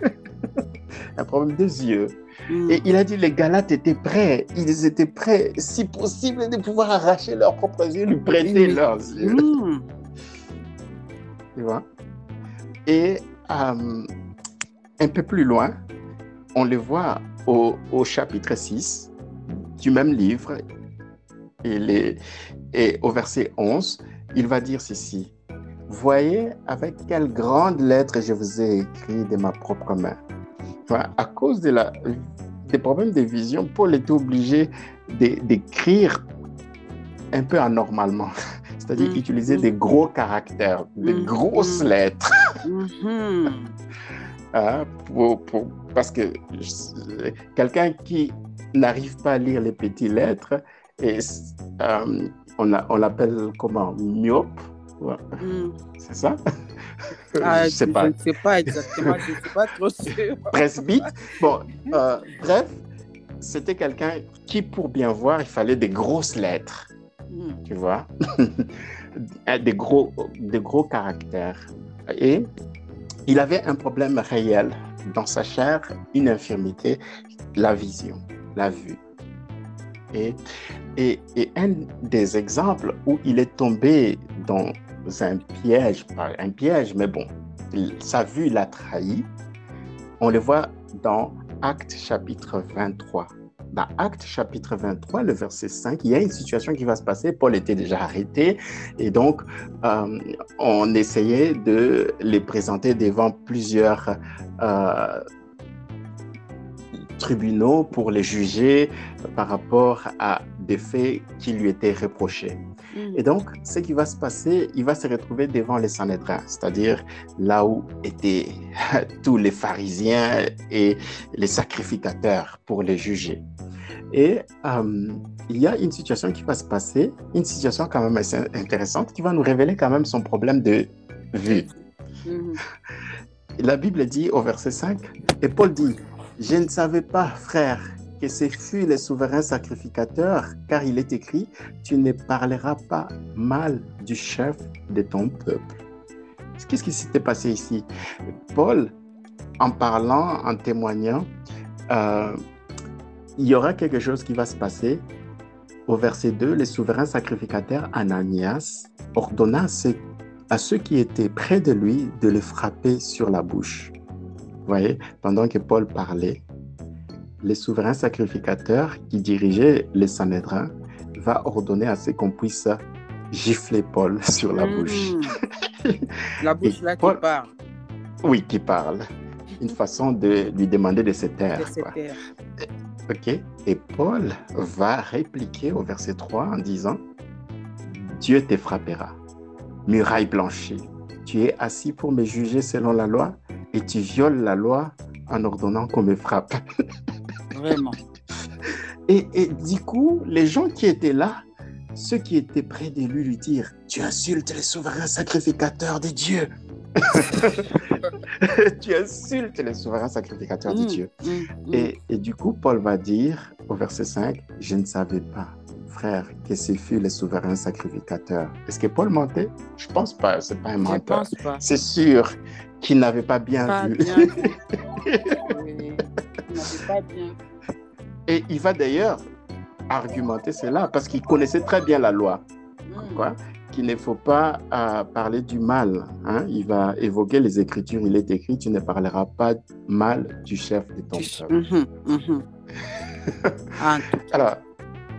un problème des yeux. Mm. Et il a dit les Galates étaient prêts, ils étaient prêts, si possible, de pouvoir arracher leurs propres yeux, lui prêter leurs yeux. Mm. Tu vois? Et euh, un peu plus loin, on le voit au, chapitre 6 du même livre, et, les, et au verset 11, il va dire ceci. Voyez avec quelle grande lettre je vous ai écrit de ma propre main. Enfin, à cause de la, des problèmes de vision, Paul était obligé d'écrire un peu anormalement c'est-à-dire mm. utiliser des gros caractères, des mm. grosses lettres. Mm-hmm. Hein, parce que quelqu'un qui n'arrive pas à lire les petites lettres, et, euh, on, on l'appelle comment? Myope C'est ça? Ah, Je ne sais, pas. sais pas exactement, je ne suis pas trop sûr. Presbyte? Bon, euh, bref, c'était quelqu'un qui, pour bien voir, il fallait des grosses lettres. Hmm. tu vois, des gros, des gros caractères. Et il avait un problème réel dans sa chair, une infirmité, la vision, la vue. Et, et, et, un des exemples où il est tombé dans un piège, pas un piège, mais bon, sa vue l'a trahi, on le voit dans Acte chapitre 23 dans Acte chapitre 23, le verset 5, il y a une situation qui va se passer. Paul était déjà arrêté et donc euh, on essayait de les présenter devant plusieurs euh, tribunaux pour les juger par rapport à des faits qui lui étaient reprochés. Et donc, ce qui va se passer, il va se retrouver devant les Sanhédrins, c'est-à-dire là où étaient tous les pharisiens et les sacrificateurs pour les juger. Et euh, il y a une situation qui va se passer, une situation quand même assez intéressante, qui va nous révéler quand même son problème de vue. Mm-hmm. La Bible dit au verset 5, et Paul dit, je ne savais pas, frère, que ce fut les souverains sacrificateurs, car il est écrit, tu ne parleras pas mal du chef de ton peuple. Qu'est-ce qui s'était passé ici? Paul, en parlant, en témoignant, euh, il y aura quelque chose qui va se passer. Au verset 2, les souverains sacrificateurs Ananias ordonna à ceux, à ceux qui étaient près de lui de le frapper sur la bouche. Vous voyez, pendant que Paul parlait, les souverains sacrificateurs qui dirigeaient les Sanhédrins va ordonner à ce qu'on puisse gifler Paul sur la bouche. Hmm. La bouche là qui parle. Oui, qui parle. Une façon de lui demander de se taire. De se taire. Ok. Et Paul va répliquer au verset 3 en disant Dieu te frappera, muraille blanchie. Tu es assis pour me juger selon la loi et tu violes la loi en ordonnant qu'on me frappe. Vraiment. Et, et, du coup, les gens qui étaient là, ceux qui étaient près de lui, lui dirent Tu insultes les souverains sacrificateurs des dieux. tu insultes les souverains sacrificateurs de Mm, Dieu. mm, mm. Et, et du coup, Paul va dire au verset 5 Je ne savais pas, frère, que ce fut les souverains sacrificateurs. Est-ce que Paul mentait? Je pense pas, c'est pas un Je menteur. pense pas. C'est sûr qu'il n'avait pas bien Pas vu. bien n'avait pas bien. Et il va d'ailleurs argumenter cela parce qu'il connaissait très bien la loi. Mm. Quoi? Qu'il ne faut pas euh, parler du mal. hein. Il va évoquer les Écritures. Il est écrit, tu ne parleras pas mal du chef de ton peuple. Mhm, mhm. Alors,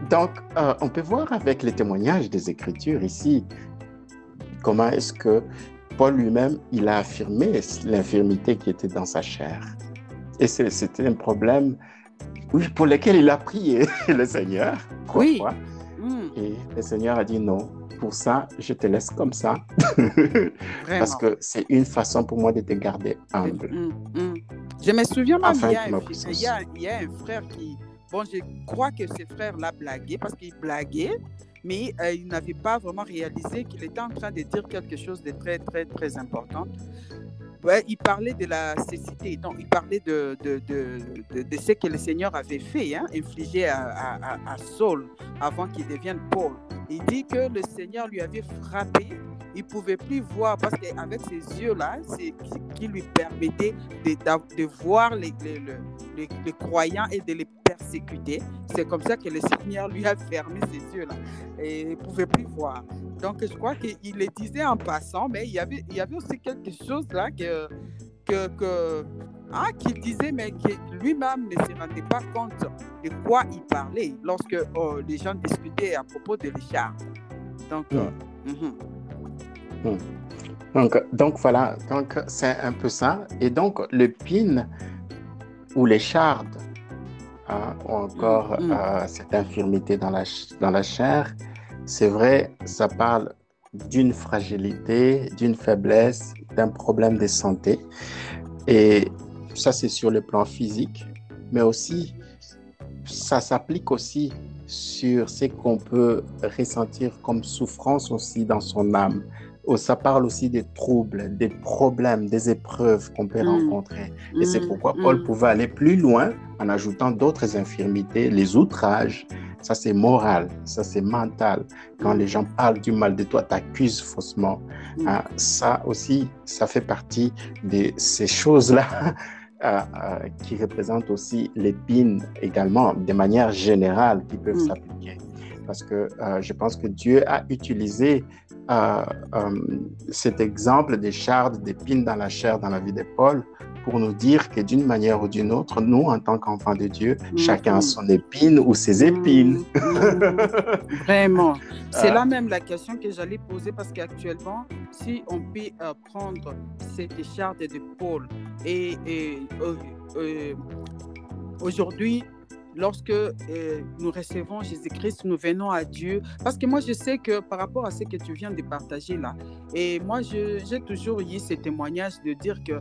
donc, euh, on peut voir avec les témoignages des Écritures ici, comment est-ce que Paul lui-même, il a affirmé l'infirmité qui était dans sa chair. Et c'était un problème oui, pour lequel il a prié le Seigneur. trois Oui. fois. mm, Et le Seigneur a dit non, pour ça, je te laisse comme ça. Parce que c'est une façon pour moi de te garder humble. Mm, mm. Je me souviens même, Afin il y, a un, il, y a, frère qui, bon, je crois que ce frère l'a blagué parce qu'il blaguait, mais euh, il n'avait pas vraiment réalisé qu'il était en train de dire quelque chose de très, très, très important. Il parlait de la cécité, donc il parlait de, ce que le Seigneur avait fait, hein, infligé à Saul avant qu'il devienne Paul. Il dit que le Seigneur lui avait frappé, il ne pouvait plus voir parce qu'avec ses yeux-là, c'est ce qui lui permettait de, voir les, croyants et de les persécuter. C'est comme ça que le Seigneur lui a fermé ses yeux-là et il ne pouvait plus voir. Donc, je crois qu'il le disait en passant, mais il y avait, aussi quelque chose là que, que hein, qu'il disait, mais que lui-même ne se rendait pas compte de quoi il parlait lorsque oh, les gens discutaient à propos de Richard. Donc, euh, mhm. Donc, donc voilà, donc c'est un peu ça. Et donc le pin ou les chardes, hein, ou encore mm. euh, cette infirmité dans la, dans la chair, c'est vrai, ça parle d'une fragilité, d'une faiblesse, d'un problème de santé. Et ça, c'est sur le plan physique, mais aussi, ça s'applique aussi sur ce qu'on peut ressentir comme souffrance aussi dans son âme. Oh, Ça parle aussi des troubles, des problèmes, des épreuves qu'on peut Mm. rencontrer. Et c'est Mm, pourquoi Paul mm. pouvait aller plus loin en ajoutant d'autres infirmités, les outrages. Ça, c'est moral, ça, c'est mental. Quand les gens parlent du mal de toi, t'accusent faussement. Hein, ça aussi, ça fait partie de ces choses-là qui représentent aussi l'épine également, de manière générale, qui peuvent Mm. s'appliquer. Parce que euh, je pense que Dieu a utilisé euh, euh, cet exemple des chardes, d'épines dans la chair dans la vie de Paul pour nous dire que d'une manière ou d'une autre, nous, en tant qu'enfants de Dieu, Mhm. chacun a son épine ou ses épines. Mm. Vraiment. C'est Ah. là même la question que j'allais poser parce qu'actuellement, si on peut euh, prendre cette charte de Paul et, et, euh, euh, aujourd'hui, lorsque euh, nous recevons Jésus-Christ, nous venons à Dieu. Parce que moi, je sais que par rapport à ce que tu viens de partager là, et moi, je- j'ai toujours eu ce témoignage de dire que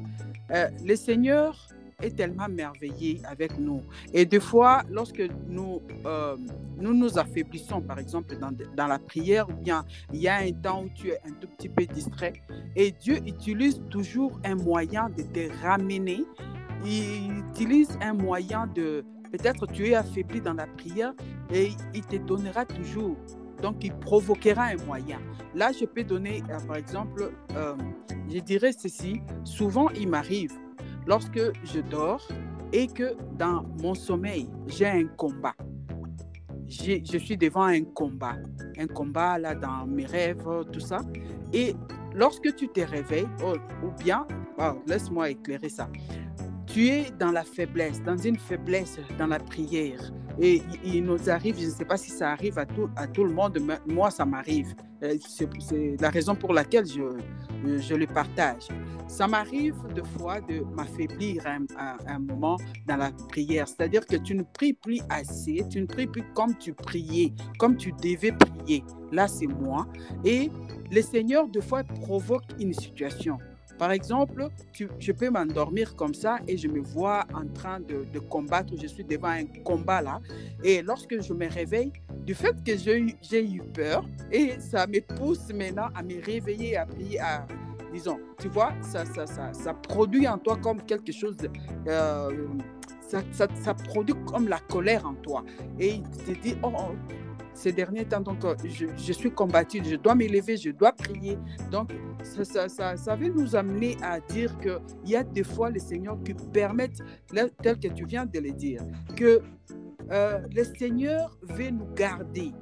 euh, le Seigneur est tellement merveilleux avec nous. Et des fois, lorsque nous, euh, nous affaiblissons, par exemple, dans, dans la prière, bien il y a un temps où tu es un tout petit peu distrait, et Dieu utilise toujours un moyen de te ramener. Il utilise un moyen de... Peut-être tu es affaibli dans la prière et il te donnera toujours. Donc, il provoquera un moyen. Là, je peux donner, euh, par exemple, euh, je dirais ceci. Souvent, il m'arrive, lorsque je dors et que dans mon sommeil, j'ai un combat. Je suis devant un combat, un combat là dans mes rêves, tout ça. Et lorsque tu te réveilles, oh, ou bien, oh, laisse-moi éclairer ça, tu es dans la faiblesse, dans une faiblesse dans la prière. Et il, nous arrive, je ne sais pas si ça arrive à tout, à tout le monde, mais moi ça m'arrive. c'est la raison pour laquelle je, je le partage. Ça m'arrive de fois de m'affaiblir à, un moment dans la prière, c'est-à-dire que tu ne pries plus assez, tu ne pries plus comme tu priais, comme tu devais prier. Là, c'est moi. Et le Seigneur, de fois, provoque une situation. Par exemple, je peux m'endormir comme ça et je me vois en train de, combattre, je suis devant un combat là. Et lorsque je me réveille, du fait que j'ai eu peur, et ça me pousse maintenant à me réveiller, à prier, à, disons, tu vois, ça, ça, ça, produit en toi comme quelque chose, euh, ça, produit comme la colère en toi. Et tu te dis, oh, oh ces derniers temps, donc, euh, je, suis combattu, je dois m'élever, je dois prier. Donc, ça, ça, ça, veut nous amener à dire qu'il y a des fois les Seigneurs qui permettent, tel que tu viens de le dire, que euh, le Seigneur veut nous garder.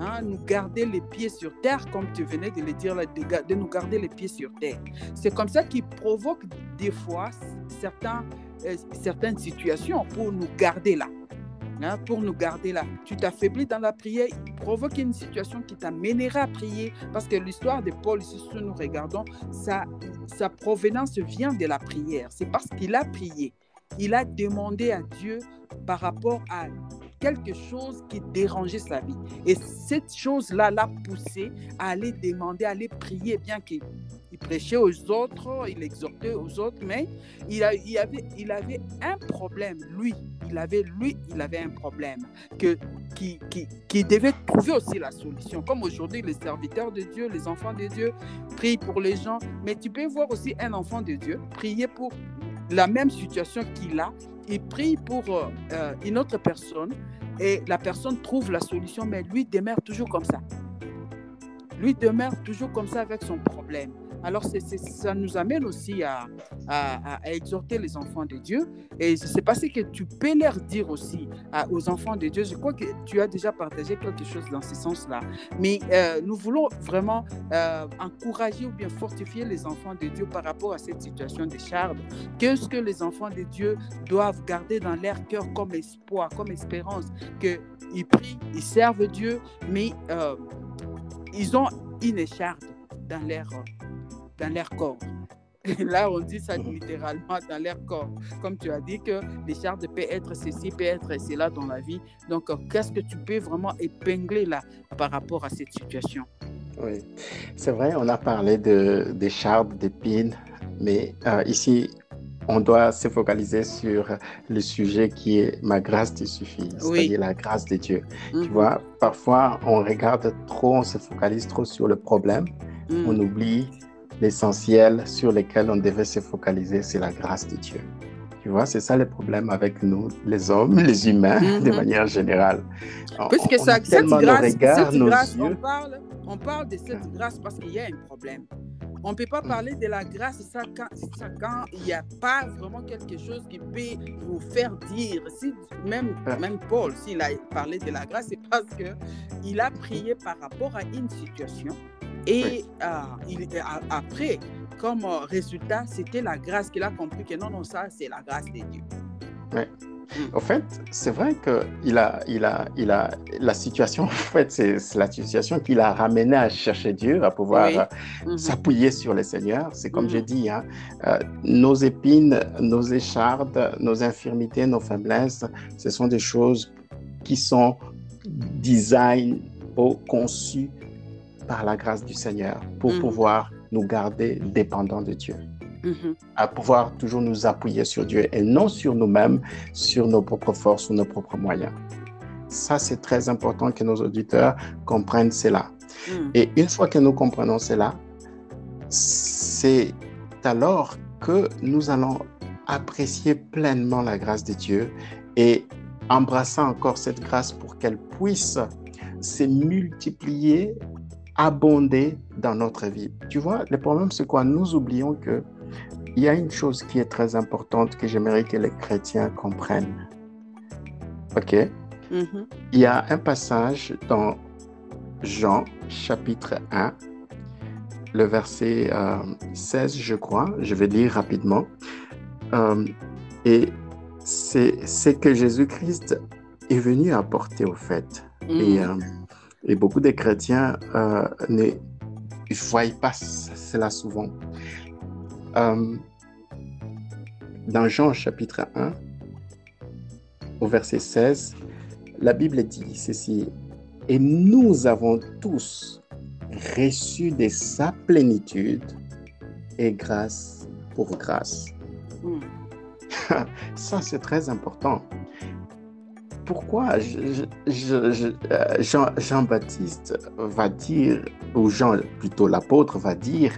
Hein, nous garder les pieds sur terre, comme tu venais de le dire, de, de nous garder les pieds sur terre. C'est comme ça qu'il provoque des fois certains, euh, certaines situations pour nous garder là. Hein, pour nous garder là. Tu t'affaiblis dans la prière, il provoque une situation qui t'amènera à prier. Parce que l'histoire de Paul, si nous regardons, sa, provenance vient de la prière. C'est parce qu'il a prié. Il a demandé à Dieu par rapport à quelque chose qui dérangeait sa vie. Et cette chose-là l'a poussé à aller demander, à aller prier, bien qu'il prêchait aux autres, il exhortait aux autres, mais il avait un problème, lui. Il avait, lui, il avait un problème que, qui, qui, devait trouver aussi la solution. Comme aujourd'hui, les serviteurs de Dieu, les enfants de Dieu prient pour les gens, mais tu peux voir aussi un enfant de Dieu prier pour la même situation qu'il a. Il prie pour euh, euh, une autre personne et la personne trouve la solution, mais lui demeure toujours comme ça. Lui demeure toujours comme ça avec son problème. Alors, ça nous amène aussi à, exhorter les enfants de Dieu. Et je ne sais pas ce que tu peux leur dire aussi aux enfants de Dieu. Je crois que tu as déjà partagé quelque chose dans ce sens-là. Mais euh, nous voulons vraiment euh, encourager ou bien fortifier les enfants de Dieu par rapport à cette situation de. Qu'est-ce que les enfants de Dieu doivent garder dans leur cœur comme espoir, comme espérance? Qu'ils prient, ils servent Dieu, mais euh, ils ont une écharde dans leur dans leur corps. Et là, on dit ça littéralement dans leur corps. Comme tu as dit que les chartes peuvent être ceci, peuvent être cela dans la vie. Donc, euh, qu'est-ce que tu peux vraiment épingler là par rapport à cette situation? Oui, c'est vrai, on a parlé de, des chartes, d'épines, mais euh, ici, on doit se focaliser sur le sujet qui est ma grâce te suffit, c'est-à-dire la grâce de Dieu. Tu mhm. vois, parfois on regarde trop, on se focalise trop sur le problème, on mhm. oublie l'essentiel sur lequel on devait se focaliser, c'est la grâce de Dieu. Tu vois, c'est ça le problème avec nous, les hommes, les humains, de mhm. manière générale. Puisque ça, cette grâce, cette grâce on, parle, on parle de cette grâce parce qu'il y a un problème. On ne peut pas parler de la grâce ça quand, quand il n'y a pas vraiment quelque chose qui peut vous faire dire. Si, même, même Paul, s'il a parlé de la grâce, c'est parce qu'il a prié par rapport à une situation et euh, il, après, comme euh, résultat, c'était la grâce qu'il a compris que non, non, ça, c'est la grâce de Dieu. Oui. Mm. En fait, c'est vrai que il a, il a, il a, la situation, en fait, c'est la situation qui l'a ramené à chercher Dieu, à pouvoir euh, mm-hmm. s'appuyer sur le Seigneur. C'est comme j'ai mm-hmm. dit, hein, nos épines, nos échardes, nos infirmités, nos faiblesses, ce sont des choses qui sont design ou conçues par la grâce du Seigneur pour mhm. pouvoir nous garder dépendants de Dieu. Mhm. À pouvoir toujours nous appuyer sur Dieu et non sur nous-mêmes, sur nos propres forces ou nos propres moyens. Ça, c'est très important que nos auditeurs comprennent cela. Mhm. Et une fois que nous comprenons cela, c'est alors que nous allons apprécier pleinement la grâce de Dieu et embrasser encore cette grâce pour qu'elle puisse se multiplier abonder dans notre vie. Tu vois, le problème, c'est quoi? Nous oublions que il y a une chose qui est très importante que j'aimerais que les chrétiens comprennent. OK? Mm-hmm. Il y a un passage dans Jean chapitre 1, le verset 16, euh, je crois. Je vais lire rapidement. Euh, et c'est ce que Jésus-Christ est venu apporter au fait. Et mm. euh, et beaucoup de chrétiens euh, ne, voient pas cela souvent. Euh, dans Jean chapitre 1, au verset 16, la Bible dit ceci, et nous avons tous reçu de sa plénitude et grâce pour grâce. Hmm. Ça, c'est très important. Pourquoi euh, Jean-Baptiste va dire, ou Jean, plutôt l'apôtre, va dire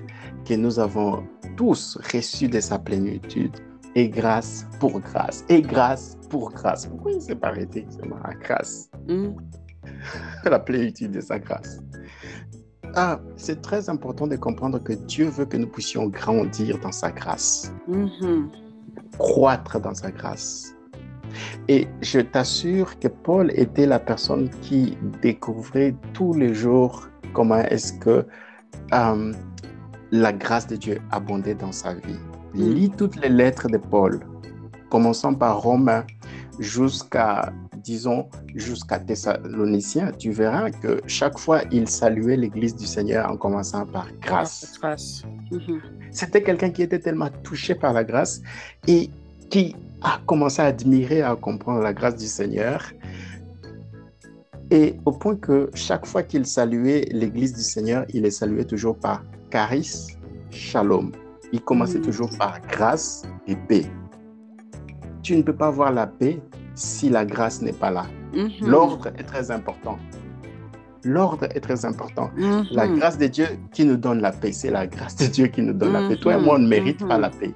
que nous avons tous reçu de sa plénitude et grâce pour grâce. Et grâce pour grâce. Pourquoi il ne s'est pas arrêté à grâce? Hmm. La plénitude de sa grâce. Ah, c'est très important de comprendre que Dieu veut que nous puissions grandir dans sa grâce, mm-hmm. croître dans sa grâce. Et je t'assure que Paul était la personne qui découvrait tous les jours comment est-ce que euh, la grâce de Dieu abondait dans sa vie. Mm. Lis toutes les lettres de Paul, commençant par Romains jusqu'à disons, jusqu'à Thessaloniciens, tu verras que chaque fois, il saluait l'Église du Seigneur en commençant par grâce. grâce. Mhm. C'était quelqu'un qui était tellement touché par la grâce et qui a commencé à admirer, à comprendre la grâce du Seigneur. Et au point que chaque fois qu'il saluait l'Église du Seigneur, il est salué toujours par charis, shalom. Il commençait mhm. toujours par grâce et paix. Tu ne peux pas avoir la paix si la grâce n'est pas là. Mhm. L'ordre est très important. L'ordre est très important. Mhm. La grâce de Dieu qui nous donne la paix, c'est la grâce de Dieu qui nous donne la paix. Toi et moi, on ne mérite pas la paix.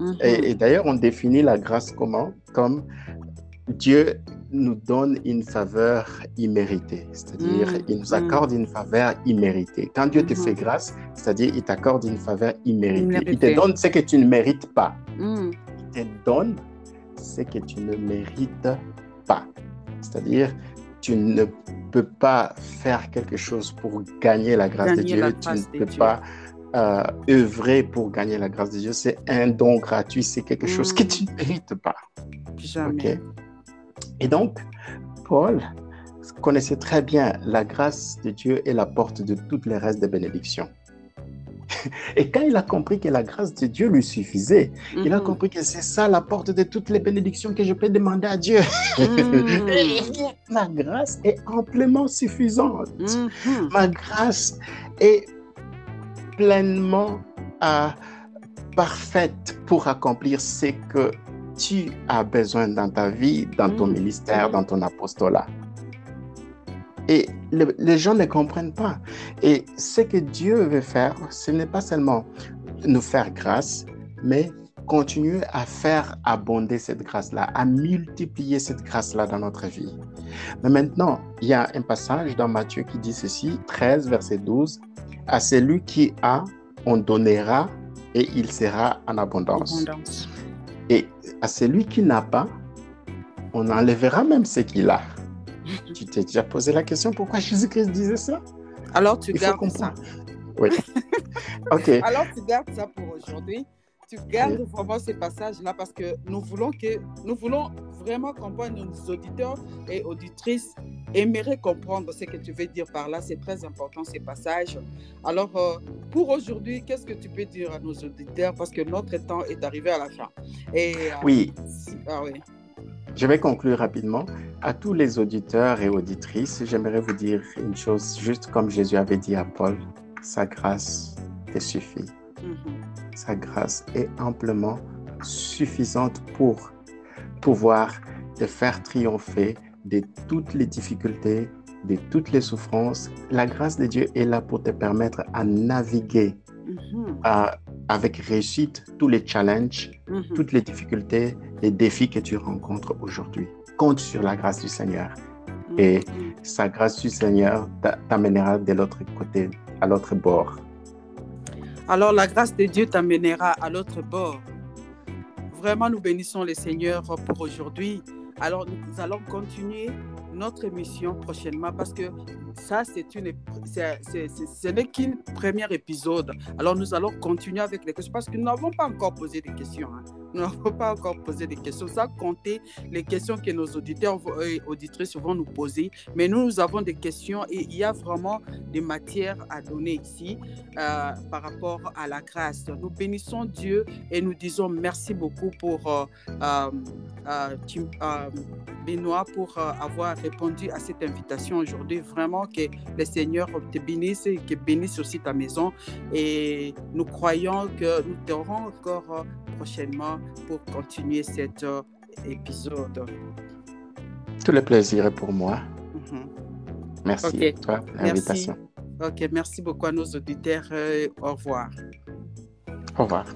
Mhm. Et, d'ailleurs, on définit la grâce comment? Comme Dieu nous donne une faveur imméritée, c'est-à-dire il nous accorde une faveur imméritée. Quand Dieu te fait grâce, c'est-à-dire il t'accorde une faveur imméritée. Il te donne ce que tu ne mérites pas. Il te donne ce que tu ne mérites pas. C'est-à-dire, tu ne peux pas faire quelque chose pour gagner la grâce de Dieu. Tu ne peux pas euh, œuvrer pour gagner la grâce de Dieu. C'est un don gratuit. C'est quelque chose que mm. tu ne mérites pas. Jamais. Et donc, Paul connaissait très bien la grâce de Dieu et la porte de toutes les restes des bénédictions. Et quand il a compris que la grâce de Dieu lui suffisait, il a mhm. compris que c'est ça la porte de toutes les bénédictions que je peux demander à Dieu. Mhm. Ma grâce est amplement suffisante. Ma grâce est pleinement euh, parfaite pour accomplir ce que tu as besoin dans ta vie, dans ton ministère, dans ton apostolat. Et les gens ne comprennent pas. Et ce que Dieu veut faire, ce n'est pas seulement nous faire grâce, mais continuer à faire abonder cette grâce-là, à multiplier cette grâce-là dans notre vie. Mais maintenant, il y a un passage dans Matthieu qui dit ceci, 13, verset 12, à celui qui a, on donnera et il sera en abondance. abondance. Et à celui qui n'a pas, on enlèvera même ce qu'il a. tu t'es déjà posé la question pourquoi Jésus-Christ disait ça? Alors tu gardes ça. Oui. ok. Alors tu gardes ça pour aujourd'hui. Tu gardes vraiment ces passages-là parce que nous voulons que nous voulons vraiment comprendre nos auditeurs et auditrices aimeraient comprendre ce que tu veux dire par là. C'est très important ces passages. Alors euh, pour aujourd'hui, qu'est-ce que tu peux dire à nos auditeurs? Parce que notre temps est arrivé à la fin. Et, euh, oui. ah, oui. Je vais conclure rapidement. À tous les auditeurs et auditrices, j'aimerais vous dire une chose, juste comme Jésus avait dit à Paul, sa grâce te suffit. Mm-hmm. Sa grâce est amplement suffisante pour pouvoir te faire triompher de toutes les difficultés, de toutes les souffrances. La grâce de Dieu est là pour te permettre à naviguer mm-hmm. avec réussite tous les challenges, mm-hmm. toutes les difficultés les défis que tu rencontres aujourd'hui. Compte sur la grâce du Seigneur. Et sa grâce du Seigneur t'amènera de l'autre côté, à l'autre bord. Alors la grâce de Dieu t'amènera à l'autre bord. Vraiment, nous bénissons le Seigneur pour aujourd'hui. Alors nous allons continuer notre émission prochainement parce que ça, c'est une, ce n'est qu'un premier épisode. Alors nous allons continuer avec les questions parce que nous n'avons pas encore posé des questions. Hein. nous n'avons pas encore posé des questions. Ça compter les questions que nos auditeurs et auditrices vont nous poser. Mais nous, nous avons des questions et il y a vraiment des matières à donner ici euh, par rapport à la grâce. Nous bénissons Dieu et nous disons merci beaucoup pour euh, euh, Benoît pour avoir répondu à cette invitation aujourd'hui. Vraiment que le Seigneur te bénisse et que bénisse aussi ta maison. Et nous croyons que nous t'aurons encore prochainement pour continuer cet épisode. Tout le plaisir est pour moi. Mhm. Merci pour l'invitation. Ok, merci beaucoup à nos auditeurs. au revoir. Au revoir.